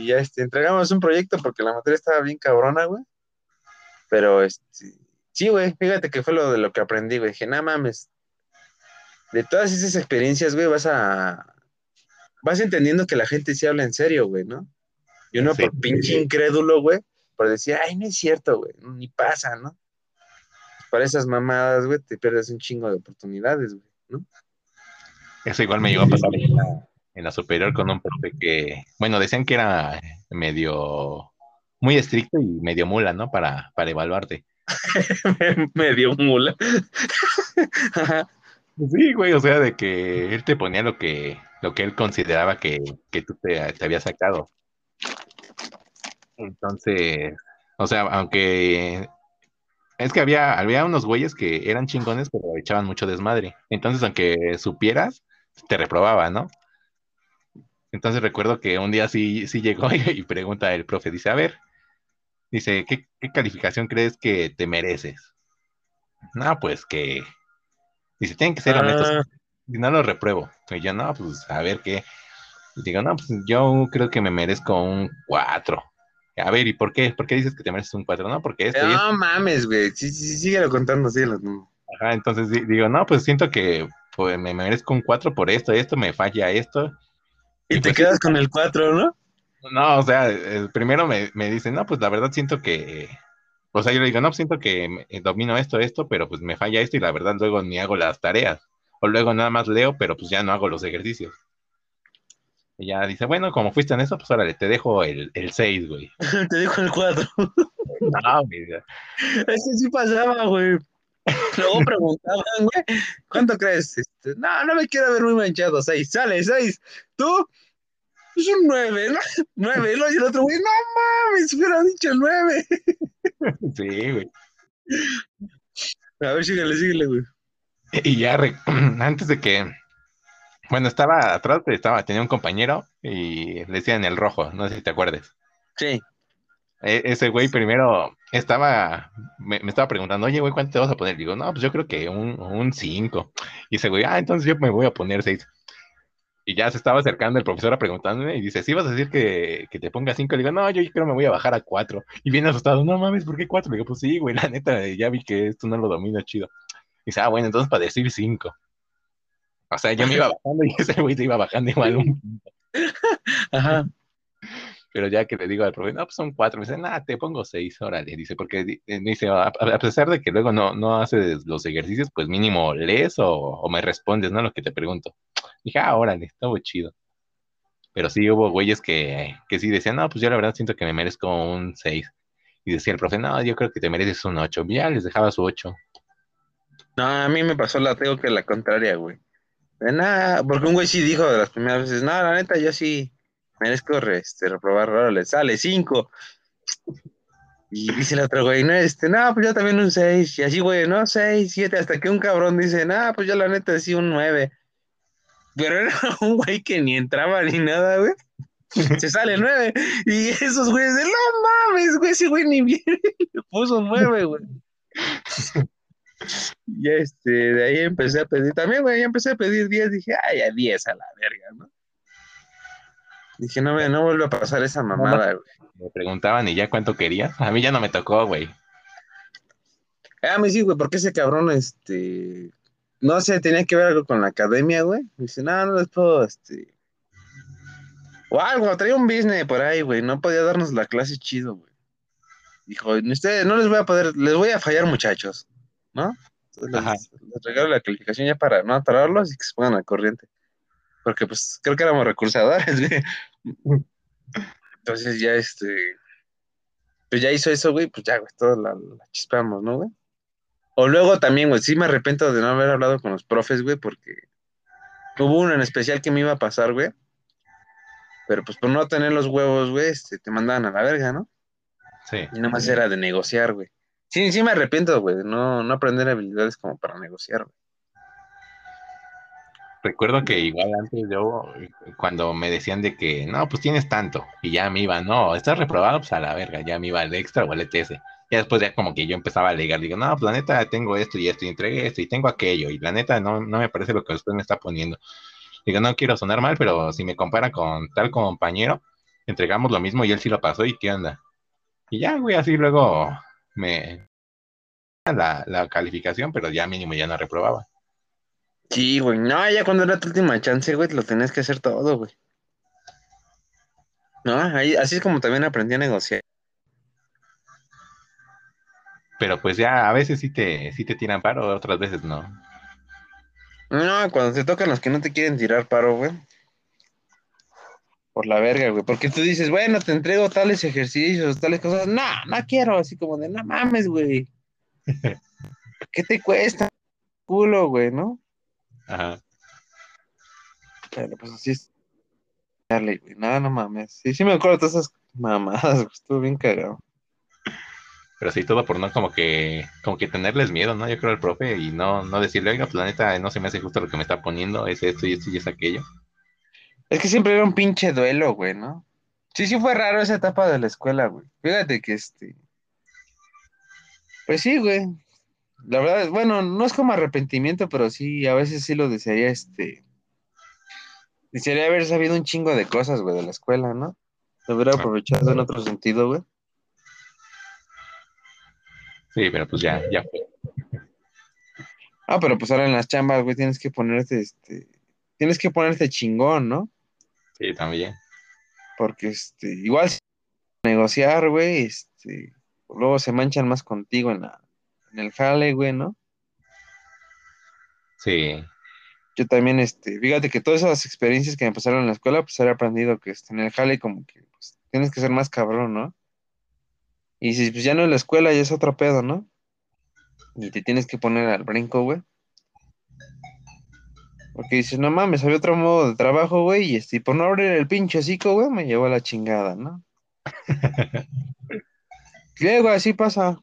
Y ya, este, entregamos un proyecto porque la materia estaba bien cabrona, güey. Pero, este, sí, güey, fíjate que fue lo de lo que aprendí, güey. Dije, no mames, de todas esas experiencias, güey, vas a. Vas entendiendo que la gente sí habla en serio, güey, ¿no? Y uno Sí. por pinche incrédulo, güey, por decir, ay, no es cierto, güey, ni pasa, ¿no? Para esas mamadas, güey, te pierdes un chingo de oportunidades, güey, ¿no? Eso igual me llegó a pasar la, en la superior con un profe que, bueno, decían que era medio, muy estricto y medio mula, ¿no? Para, para evaluarte. (laughs) Me dio mula. Ajá. Sí, güey, o sea, de que él te ponía lo que, lo que él consideraba que, que tú te, te habías sacado. Entonces, o sea, aunque es que había, había unos güeyes que eran chingones, pero echaban mucho desmadre. Entonces, aunque supieras, te reprobaba, ¿no? Entonces recuerdo que un día sí, sí llegó (laughs) y, pregunta el profe, dice, a ver, dice, ¿qué, qué calificación crees que te mereces? No, pues que, dice, tienen que ser honestos. Ah, Y no lo repruebo. Y yo, no, pues a ver qué. Y digo, no, pues yo creo que me merezco un 4. A ver, ¿y por qué? ¿Por qué dices que te mereces un 4? No, porque esto no mames, güey. Sí, sí, sí, síguelo contando, síguelo. Ajá, entonces di- digo, no, pues siento que pues, me merezco un 4 por esto, esto, me falla esto. Y te pues, quedas con el 4, ¿no? No, o sea, primero me, me dicen, no, pues la verdad siento que, o sea, yo le digo, no, pues siento que eh, domino esto, esto, pero pues me falla esto y la verdad luego ni hago las tareas. O luego nada más leo, pero pues ya no hago los ejercicios. Y ya dice, bueno, como fuiste en eso, pues órale, te dejo el, el 6, güey. (laughs) te dijo el 4. (laughs) No, güey, Ese sí pasaba, güey. (laughs) Luego preguntaban, güey, ¿cuánto crees? Este, no, no me quiero ver muy manchado, 6, sale, 6. ¿Tú? Es un 9, ¿no? (laughs) 9, ¿no? Y el otro, güey, no mames, hubiera dicho el (laughs) 9. sí, güey. A ver, síguele, síguele, güey. Y ya, (clears throat) antes de que, Bueno, estaba atrás, pero estaba, tenía un compañero y le decían el rojo, no sé si te acuerdes. Sí. E- ese güey primero estaba, me, me estaba preguntando, oye, güey, ¿cuánto te vas a poner? Digo, no, pues yo creo que un, un 5. Y ese güey, ah, entonces yo me voy a poner 6. Y ya se estaba acercando el profesor a preguntarme y dice, ¿sí vas a decir que, que te ponga 5? Le digo, no, yo creo que me voy a bajar a 4. Y bien asustado, no mames, ¿por qué 4? Le digo, pues sí, güey, la neta, ya vi que esto no lo domino chido. Y dice, ah, bueno, entonces para decir 5. O sea, yo me iba (laughs) bajando y ese güey se iba bajando igual un Ajá. Pero ya que le digo al profe, no, pues son cuatro, me dice, nada, te pongo seis, órale, dice, porque eh, dice, a, a pesar de que luego no, no haces los ejercicios, pues mínimo lees o, me respondes, ¿no? Lo que te pregunto. Dije, ah, órale, muy chido. Pero sí hubo güeyes que, que sí decían, no, pues yo la verdad siento que me merezco un seis. Y decía el profe, no, yo creo que te mereces un ocho. Ya les dejaba su ocho. No, a mí me pasó la tengo que la contraria, güey. De nada, porque un güey sí dijo de las primeras veces, no, la neta, yo sí merezco re- este, reprobar, órale, sale cinco. Y dice el otro güey, no, este, no, pues yo también un seis. Y así, güey, no, seis, siete, hasta que un cabrón dice, no, pues yo la neta sí un nueve. Pero era (laughs) un güey que ni entraba ni nada, güey. Se sale nueve. Y esos güeyes de, no mames, güey, ese güey ni. (laughs) Le puso nueve, güey. Y este, de ahí empecé a pedir, también, güey, ya empecé a pedir 10, dije, ay, a 10 a la verga, ¿no? Dije, no, no vuelve a pasar esa mamada, güey. Me preguntaban y ya cuánto querías. A mí ya no me tocó, güey. Ah, me sí, güey, porque ese cabrón, este, no sé, tenía que ver algo con la academia, güey. Dice, no, no les puedo, este, o algo, traía un business por ahí, güey, no podía darnos la clase chido, güey. Dijo, ustedes, no les voy a poder, les voy a fallar, muchachos, ¿no? Entonces, les, les regalo la calificación ya para no atorarlos y que se pongan al corriente. Porque, pues, creo que éramos recursadores, (laughs) güey. Entonces, ya, este, pues ya hizo eso, güey, pues ya, güey, todos la, la chispamos, ¿no, güey? O luego también, güey, sí me arrepiento de no haber hablado con los profes, güey, porque hubo uno en especial que me iba a pasar, güey. Pero pues por no tener los huevos, güey, este, te mandaban a la verga, ¿no? Sí. Y nada más era de negociar, güey. Sí, sí me arrepiento, güey, de no, no aprender habilidades como para negociar, güey. Recuerdo que igual antes yo, cuando me decían de que, no, pues tienes tanto, y ya me iba, no, estás reprobado, pues a la verga, ya me iba al extra o al ETS. Ya después ya como que yo empezaba a alegar, digo, no, pues la neta tengo esto y esto, y entregué esto, y tengo aquello, y la neta no, no me parece lo que usted me está poniendo. Digo, no quiero sonar mal, pero si me compara con tal compañero, entregamos lo mismo y él sí lo pasó, ¿y qué onda? Y ya, güey, así luego me... La, la calificación, pero ya mínimo ya no reprobaba. Sí, güey, no, ya cuando era tu última chance, güey, lo tenías que hacer todo, güey. No, ahí, así es como también aprendí a negociar. Pero pues ya a veces sí te, sí te tiran paro, otras veces no. No, cuando te tocan los que no te quieren tirar paro, güey. Por la verga, güey. Porque tú dices, bueno, te entrego tales ejercicios, tales cosas. No, no quiero. Así como de, no mames, güey. (laughs) ¿Qué te cuesta? Culo, güey, ¿no? Ajá. Pero pues así es. Dale, güey. Nada, no mames. Sí, sí me acuerdo de todas esas mamadas. Estuvo bien cagado. Pero sí, todo por no como que, como que tenerles miedo, ¿no? Yo creo al profe y no, no decirle, oiga, pues la neta no se me hace justo lo que me está poniendo, es esto y esto y es aquello. Es que siempre era un pinche duelo, güey, ¿no? Sí, sí fue raro esa etapa de la escuela, güey. Fíjate que este. Pues sí, güey. La verdad, bueno, no es como arrepentimiento, pero sí, a veces sí lo desearía, este. Desearía haber sabido un chingo de cosas, güey, de la escuela, ¿no? Lo hubiera aprovechado en otro sentido, güey. Sí, pero pues ya, ya fue. Ah, pero pues ahora en las chambas, güey, tienes que ponerte, este. Tienes que ponerte chingón, ¿no? Sí, también. Porque, este, igual negociar, güey, este, luego se manchan más contigo en la, en el jale, güey, ¿no? Sí, Yo también, este, fíjate que todas esas experiencias que me pasaron en la escuela, pues he aprendido que este, en el jale como que pues, tienes que ser más cabrón, ¿no? Y si pues ya no en la escuela, ya es otro pedo, ¿no? Y te tienes que poner al brinco, güey. Porque dices, no mames, había otro modo de trabajo, güey, y este, por no abrir el pinche hocico, güey, me llevó a la chingada, ¿no? (laughs) Luego así pasa.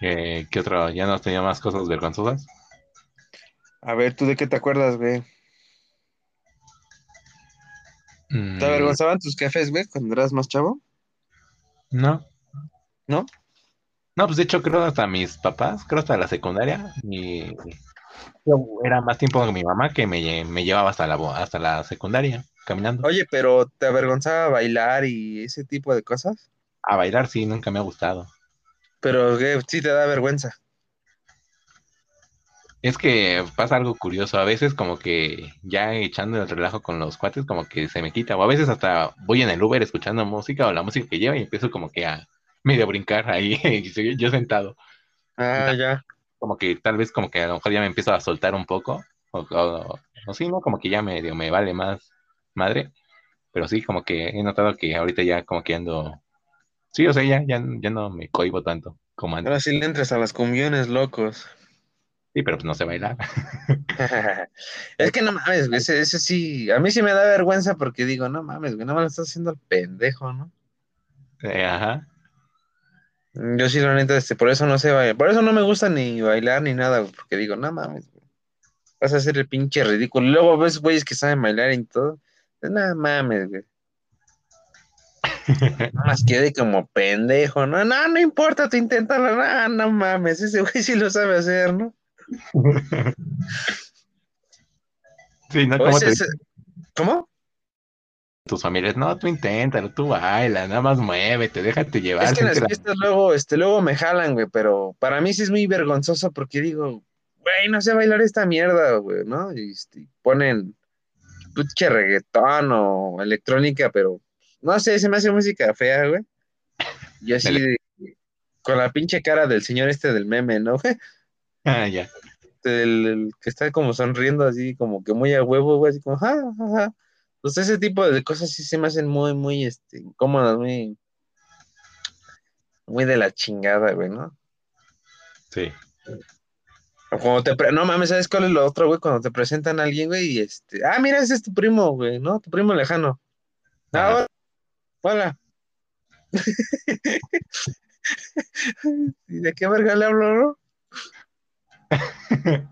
¿Qué, qué otro? ¿Ya no tenía más cosas vergonzosas? A ver, ¿tú de qué te acuerdas, güey? Mm, ¿Te avergonzaban tus cafés, güey, cuando eras más chavo? No. ¿No? No, pues de hecho creo hasta mis papás, creo hasta la secundaria, mi... yo era más tiempo con mi mamá que me, me llevaba hasta la, hasta la secundaria, caminando. Oye, pero ¿te avergonzaba bailar y ese tipo de cosas? A bailar sí, nunca me ha gustado. Pero ¿qué? sí te da vergüenza. Es que pasa algo curioso, a veces como que ya echando el relajo con los cuates como que se me quita, o a veces hasta voy en el Uber escuchando música o la música que lleva y empiezo como que a medio brincar ahí, (laughs) y yo sentado, Ah, ya. como que tal vez como que a lo mejor ya me empiezo a soltar un poco, o, o, o sí, ¿no? Como que ya medio me vale más madre, pero sí, como que he notado que ahorita ya como que ando, sí, o sea, ya, ya, ya no me cohibo tanto como antes, Ahora sí le entras a las cumbiones locos. sí, pero pues no sé bailar. (laughs) Es que no mames, güey, ese, ese sí, a mí sí me da vergüenza porque digo, no mames, güey, no me lo estás haciendo el pendejo, ¿no? Eh, ajá. Yo sí, la neta, este, por eso no sé bailar, por eso no me gusta ni bailar ni nada, güey, porque digo, no mames, güey, vas a hacer el pinche ridículo. Y luego ves güeyes que saben bailar y todo, no mames, güey. Nada más quede como pendejo, no, no, no importa, tú inténtalo, no, no mames, ese güey sí lo sabe hacer, ¿no? Sí, ¿no? ¿Cómo ese- te ¿Cómo? tus familias, no, tú inténtalo, tú baila, nada más muévete, déjate llevar. Es que en las la- fiestas luego, este, luego me jalan, güey, pero para mí sí es muy vergonzoso porque digo, güey, no sé bailar esta mierda, güey, ¿no? Y este, ponen pinche reggaetón o electrónica, pero no sé, se me hace música fea, güey. Y así, de- con la pinche cara del señor este del meme, ¿no? güey? (laughs) Ah, ya. El, el que está como sonriendo así, como que muy a huevo, güey, así como, ja, ja, ja. Pues ese tipo de cosas sí se me hacen muy, muy, este, incómodas, muy, muy de la chingada, güey, ¿no? Sí. Cuando te, pre- no mames, ¿sabes cuál es lo otro, güey? Cuando te presentan a alguien, güey, y este, ah, mira, ese es tu primo, güey, ¿no? Tu primo lejano. Ah, Hola. (laughs) ¿Y de qué verga le hablo, no? (laughs)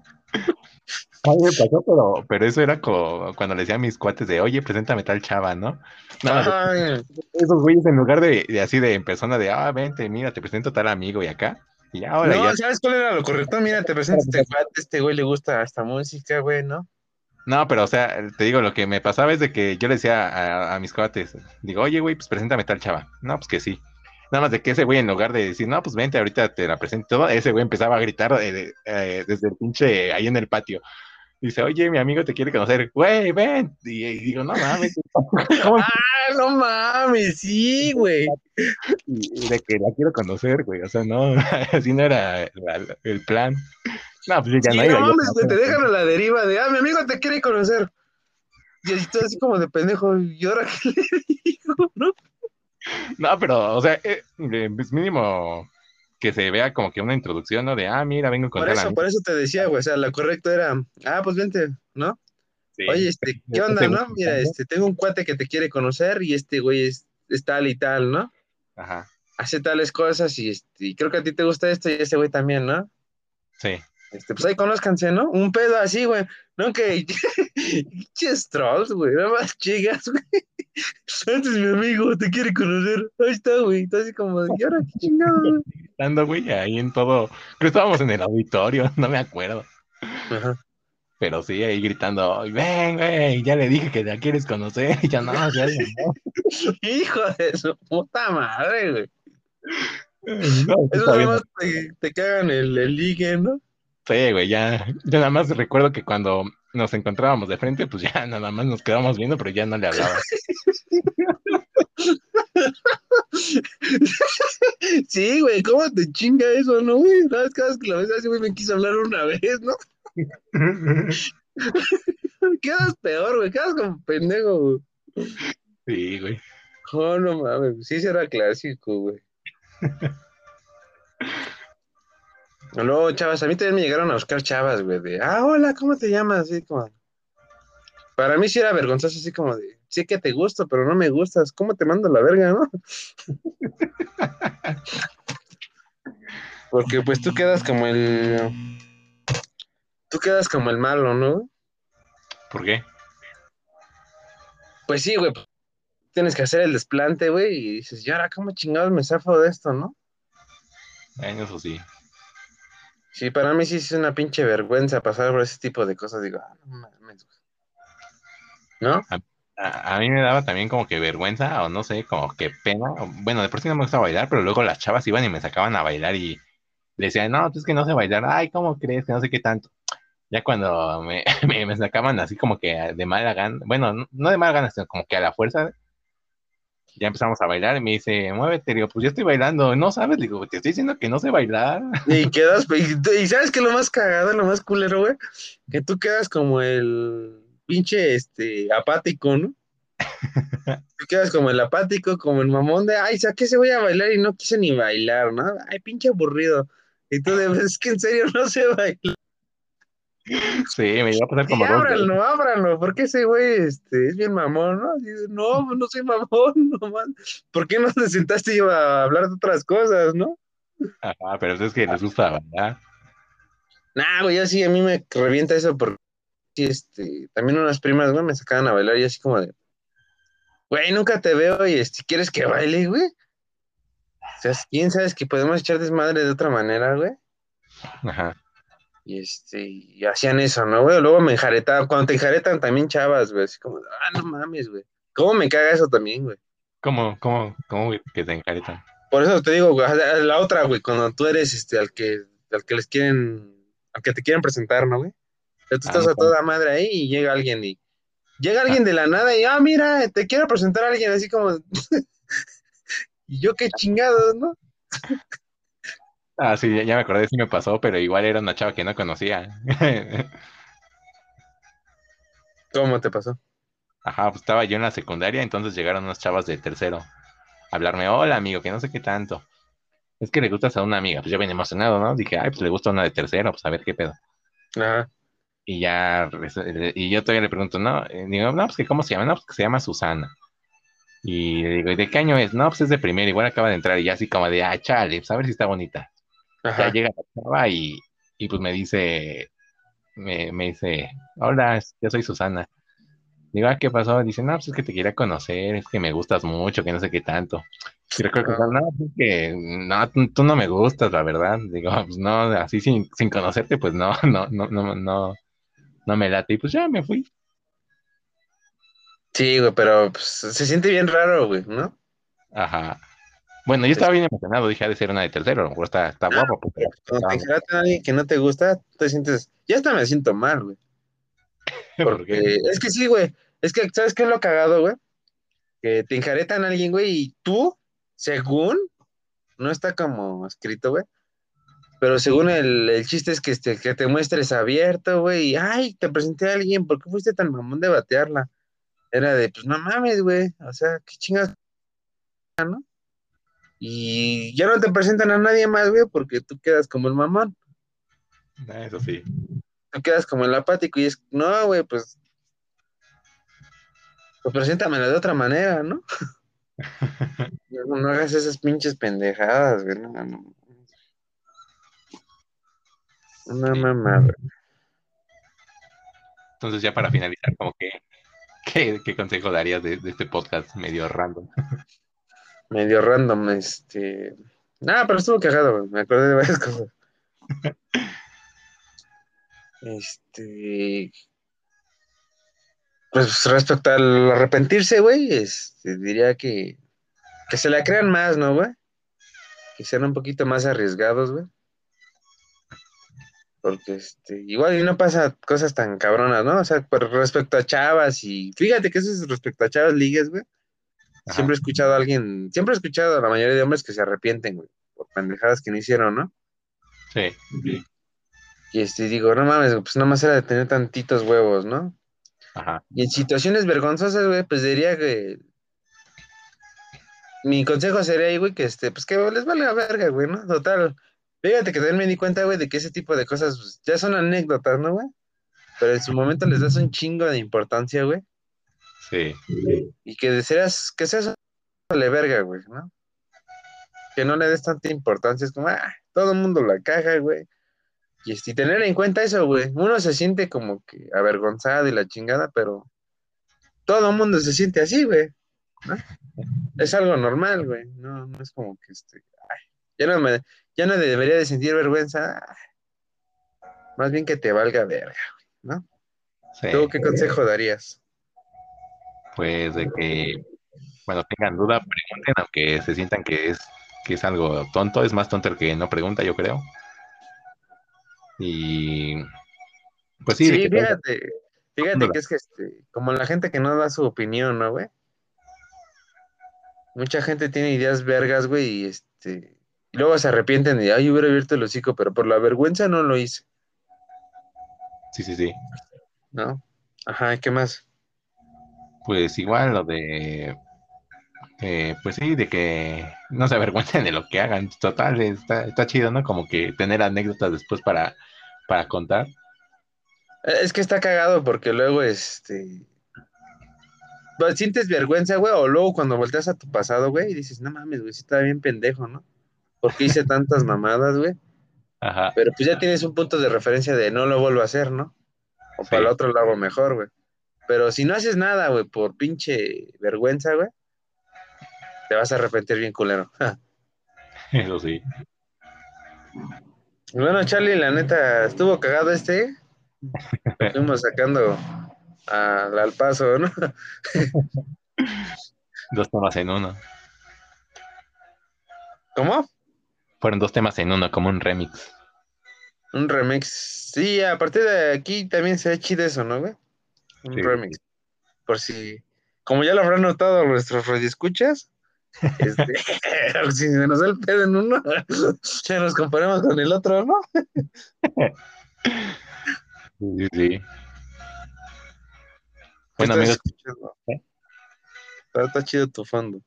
A mí me pasó, pero, pero eso era cuando le decía a mis cuates de, oye, preséntame tal chava, ¿no? No, Ay, esos güeyes en lugar de, de así de en persona de, ah, vente, mira, te presento tal amigo y acá, y ahora no, ya. ¿sabes cuál era lo correcto? Mira, te presento este cuate, este güey le gusta esta música, güey, ¿no? No, pero o sea, te digo, lo que me pasaba es de que yo le decía a, a mis cuates, digo, oye, güey, pues preséntame tal chava. No, pues que sí. Nada más de que ese güey, en lugar de decir, no, pues vente, ahorita te la presento todo, ese güey empezaba a gritar eh, eh, desde el pinche ahí en el patio. Dice, oye, mi amigo te quiere conocer, güey, ven. Y, y digo, no mames, (laughs) ¿cómo Ah, no mames, sí, güey. y de que la quiero conocer, güey? O sea, no, (laughs) así no era la- el plan. No, pues ya Sí, no no iba. yo mames, güey, te dejan a la deriva de, ah, mi amigo te quiere conocer. Y todo así como de pendejo, ¿y ahora qué le digo, no? (laughs) No, pero, o sea, eh, eh, pues mínimo que se vea como que una introducción, ¿no? De, ah, mira, vengo con Por eso, por eso te decía, güey, o sea, lo correcto era, ah, pues vente, ¿no? Sí. Oye, este, ¿qué onda, no? Mira, este, tengo un cuate que te quiere conocer y este güey es, es tal y tal, ¿no? Ajá, Hace tales cosas y, este, y creo que a ti te gusta esto y ese güey también, ¿no? sí. Este, pues ahí conózcanse, ¿no? Un pedo así, güey. No que (laughs) pinches trolls, güey. Nada más chicas, güey. Antes mi amigo te quiere conocer. Ahí está, güey. Está así como de, ¿y ahora qué chingado, güey? Estando, güey, ahí en todo. Creo que estábamos en el auditorio, (laughs) no me acuerdo. Ajá. Pero sí, ahí gritando, ven, güey, ya le dije que la quieres conocer. Y (laughs) ya no, ya no. Hijo de su puta madre, güey. No, Eso bien. más te, te cagan el, el ligue, ¿no? Sí, güey, ya. Yo nada más recuerdo que cuando nos encontrábamos de frente, pues ya nada más nos quedábamos viendo, pero ya no le hablaba. (laughs) Sí, güey, ¿cómo te chinga eso, no, güey? Cada vez, cada vez que la ves así, güey, me quiso hablar una vez, ¿no? (laughs) Quedas peor, güey, quedas como pendejo, güey. Sí, güey. Oh, no mames, sí será clásico, güey. (laughs) No, chavas, a mí también me llegaron a buscar chavas, güey, de, ah, hola, ¿cómo te llamas? Así como, para mí sí era vergonzoso, así como de, sí que te gusto, pero no me gustas, ¿cómo te mando la verga, no? Porque pues tú quedas como el... Tú quedas como el malo, ¿no? ¿Por qué? Pues sí, güey. Tienes que hacer el desplante, güey, y dices, ¿y ahora cómo chingados me zafo de esto, no? En eso sí. Sí, para mí sí es una pinche vergüenza pasar por ese tipo de cosas. Digo, ah, no mames. ¿No? A, a mí me daba también como que vergüenza, o no sé, como que pena. Bueno, de por sí no me gusta bailar, pero luego las chavas iban y me sacaban a bailar y le decían, no, tú es que no sé bailar. Ay, ¿cómo crees? Que no sé qué tanto. Ya cuando me, (laughs) me, me sacaban así como que de mala gana, bueno, no, no de mala gana, sino como que a la fuerza, ya empezamos a bailar y me dice, muévete, digo, pues yo estoy bailando, no sabes, digo, te estoy diciendo que no sé bailar. Y (laughs) quedas, y, sabes que lo más cagado, lo más culero, güey, que tú quedas como el pinche, este, apático, ¿no? (laughs) Tú quedas como el apático, como el mamón de, ay, ¿a qué se voy a bailar? Y no quise ni bailar, ¿no? Ay, pinche aburrido. Y tú de, es que en serio no sé bailar. Sí, me iba a pasar Y como dos ábranlo, ábranlo, porque ese güey este, es bien mamón, ¿no? Dice, no, no soy mamón, (laughs) no man. ¿Por qué no te sentaste y iba a hablar de otras cosas, no? Ajá, pero es que les gusta bailar. Nah, güey, así a mí me revienta eso porque sí, este, también unas primas, güey, me sacaban a bailar y así como de, güey, nunca te veo y este, ¿quieres que baile, güey? O sea, ¿quién sabes que podemos echar desmadre de otra manera, güey? Ajá. Y este, y hacían eso, ¿no, güey? Luego me enjaretaban, cuando te enjaretan también chavas, güey, así como, ah, no mames, güey. ¿Cómo me caga eso también, güey? ¿Cómo, cómo, cómo que te encaretan? Por eso te digo, güey, la otra, güey, cuando tú eres este al que, al que les quieren, al que te quieren presentar, ¿no, güey? Tú Ah, estás a toda madre ahí y llega alguien y llega alguien de la nada y ah, mira, te quiero presentar a alguien así como (laughs) y yo qué chingados, ¿no? Ah, sí, ya, ya me acordé, sí me pasó, pero igual era una chava que no conocía. (laughs) ¿Cómo te pasó? Ajá, pues estaba yo en la secundaria, entonces llegaron unas chavas de tercero a hablarme, hola amigo, que no sé qué tanto. Es que le gustas a una amiga, pues yo bien emocionado, ¿no? Dije, ay, pues le gusta una de tercero, pues a ver qué pedo. Ajá. Y ya, res- y yo todavía le pregunto, no, Eh, digo, no, pues que cómo se llama, no, pues que se llama Susana. Y le digo, ¿y de qué año es? No, pues es de primero, igual acaba de entrar, y ya así como de, ah, chale, pues a ver si está bonita. Ya llega la chava y, y pues me dice, me, me dice, hola, yo soy Susana. Digo, ah, ¿qué pasó? Dice, no, pues es que te quería conocer, es que me gustas mucho, que no sé qué tanto. Y recuerdo que, Ah. no, pues es que no, tú, tú no me gustas, la verdad. Digo, pues no, así sin, sin conocerte, pues no, (laughs) no, no, no, no, no me late. Y pues ya me fui. Sí, güey, pero pues, se siente bien raro, güey, ¿no? Ajá. Bueno, yo estaba bien emocionado, dije, ha de ser una de tercero, a lo mejor está, está guapo, porque Cuando te enjaratan a alguien que no te gusta, te sientes, ya hasta me siento mal, güey. (laughs) Porque es que sí, güey. Es que, ¿sabes qué es lo cagado, güey? Que te enjaretan a alguien, güey, y tú, según, no está como escrito, güey. Pero según el, el chiste es que, este, que te muestres abierto, güey, y ay, te presenté a alguien, ¿por qué fuiste tan mamón de batearla? Era de, pues no mames, güey, o sea, qué chingas, ¿no? Y ya no te presentan a nadie más, güey, porque tú quedas como el mamón, Ah, Eso sí. tú quedas como el apático, y es, no, güey, pues, pues preséntamela de otra manera, ¿no? (laughs) No, hagas esas pinches pendejadas, güey. No, no. No, Sí. mamá, güey. Entonces ya para finalizar, como que, ¿qué, qué consejo darías de, de este podcast medio random? (laughs) Medio random, este. Nada, pero estuvo cagado. Me acordé de varias (laughs) cosas. Este. Pues respecto al arrepentirse, güey, este, diría que, que se la crean más, ¿no, güey? Que sean un poquito más arriesgados, güey. Porque este, igual y no pasa cosas tan cabronas, ¿no? O sea, respecto a chavas y fíjate que eso es respecto a chavas ligues, güey. Ajá. Siempre he escuchado a alguien, siempre he escuchado a la mayoría de hombres que se arrepienten, güey, por pendejadas que no hicieron, ¿no? Sí. Y este, digo, no mames, pues nada más era de tener tantitos huevos, ¿no? Ajá. Y en situaciones vergonzosas, güey, pues diría que mi consejo sería ahí, güey, que este, pues que les valga verga, güey, ¿no? Total. Fíjate que también me di cuenta, güey, de que ese tipo de cosas pues, ya son anécdotas, ¿no, güey? Pero en su momento les das un chingo de importancia, güey. Sí. Y que seas, que seas vale verga, güey, ¿no? Que no le des tanta importancia, es como, ah, todo el mundo la caja, güey. Y, y tener en cuenta eso, güey. Uno se siente como que avergonzado y la chingada, pero todo el mundo se siente así, güey. ¿no? Es algo normal, güey. No, no es como que este. ay, ya no me, ya no debería de sentir vergüenza. ay. Más bien que te valga verga, güey, ¿no? Sí, ¿Tú qué consejo darías? Pues de que, bueno, tengan duda, pregunten, aunque se sientan que es, que es algo tonto, es más tonto el que no pregunta, yo creo. Y pues sí, Sí, fíjate, fíjate que es que este, como la gente que no da su opinión, ¿no, güey? Mucha gente tiene ideas vergas, güey, y este, y luego se arrepienten de, ay, hubiera abierto el hocico, pero por la vergüenza no lo hice, sí, sí, sí. ¿no? Ajá, ¿y qué más? Pues igual lo de, eh, pues sí, de que no se avergüencen de lo que hagan. Total, está, está chido, ¿no? Como que tener anécdotas después para, para contar. Eh, Es que está cagado porque luego, este, pues, sientes vergüenza, güey, o luego cuando volteas a tu pasado, güey, y dices, no mames, güey, sí estaba bien pendejo, ¿no? Porque hice tantas mamadas, güey. Ajá, Pero pues ya tienes un punto de referencia de no lo vuelvo a hacer, ¿no? O Sí. para el otro lo hago mejor, güey. Pero si no haces nada, güey, por pinche vergüenza, güey, te vas a arrepentir bien culero. (laughs) eso sí. bueno, Charlie, la neta, estuvo cagado este. Lo (laughs) Fuimos sacando al, al paso, ¿no? (laughs) Dos temas en uno. ¿Cómo? Fueron dos temas en uno, como un remix. Un remix. Sí, a partir de aquí también se ve chido eso, ¿no, güey? Un Sí. remix. Por si, como ya lo habrán notado nuestros radioescuchas, (laughs) este, (laughs) si nos da el pedo en uno, (laughs) ya nos comparamos con el otro, ¿no? Sí, sí, sí. ¿Qué Bueno, amigos? ¿Eh? Está, está chido tu fondo.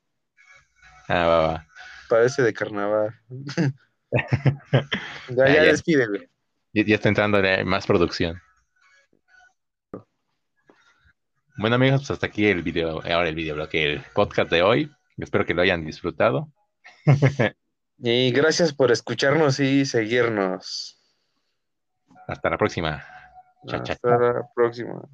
ah, va, va. Parece de carnaval. ya, Ah, ya, ya. despide, güey. Ya, ya está entrando más producción. Bueno, amigos, pues hasta aquí el video, ahora el video el podcast de hoy. Espero que lo hayan disfrutado. (laughs) Y gracias por escucharnos y seguirnos. Hasta la próxima. Chao, Hasta la próxima.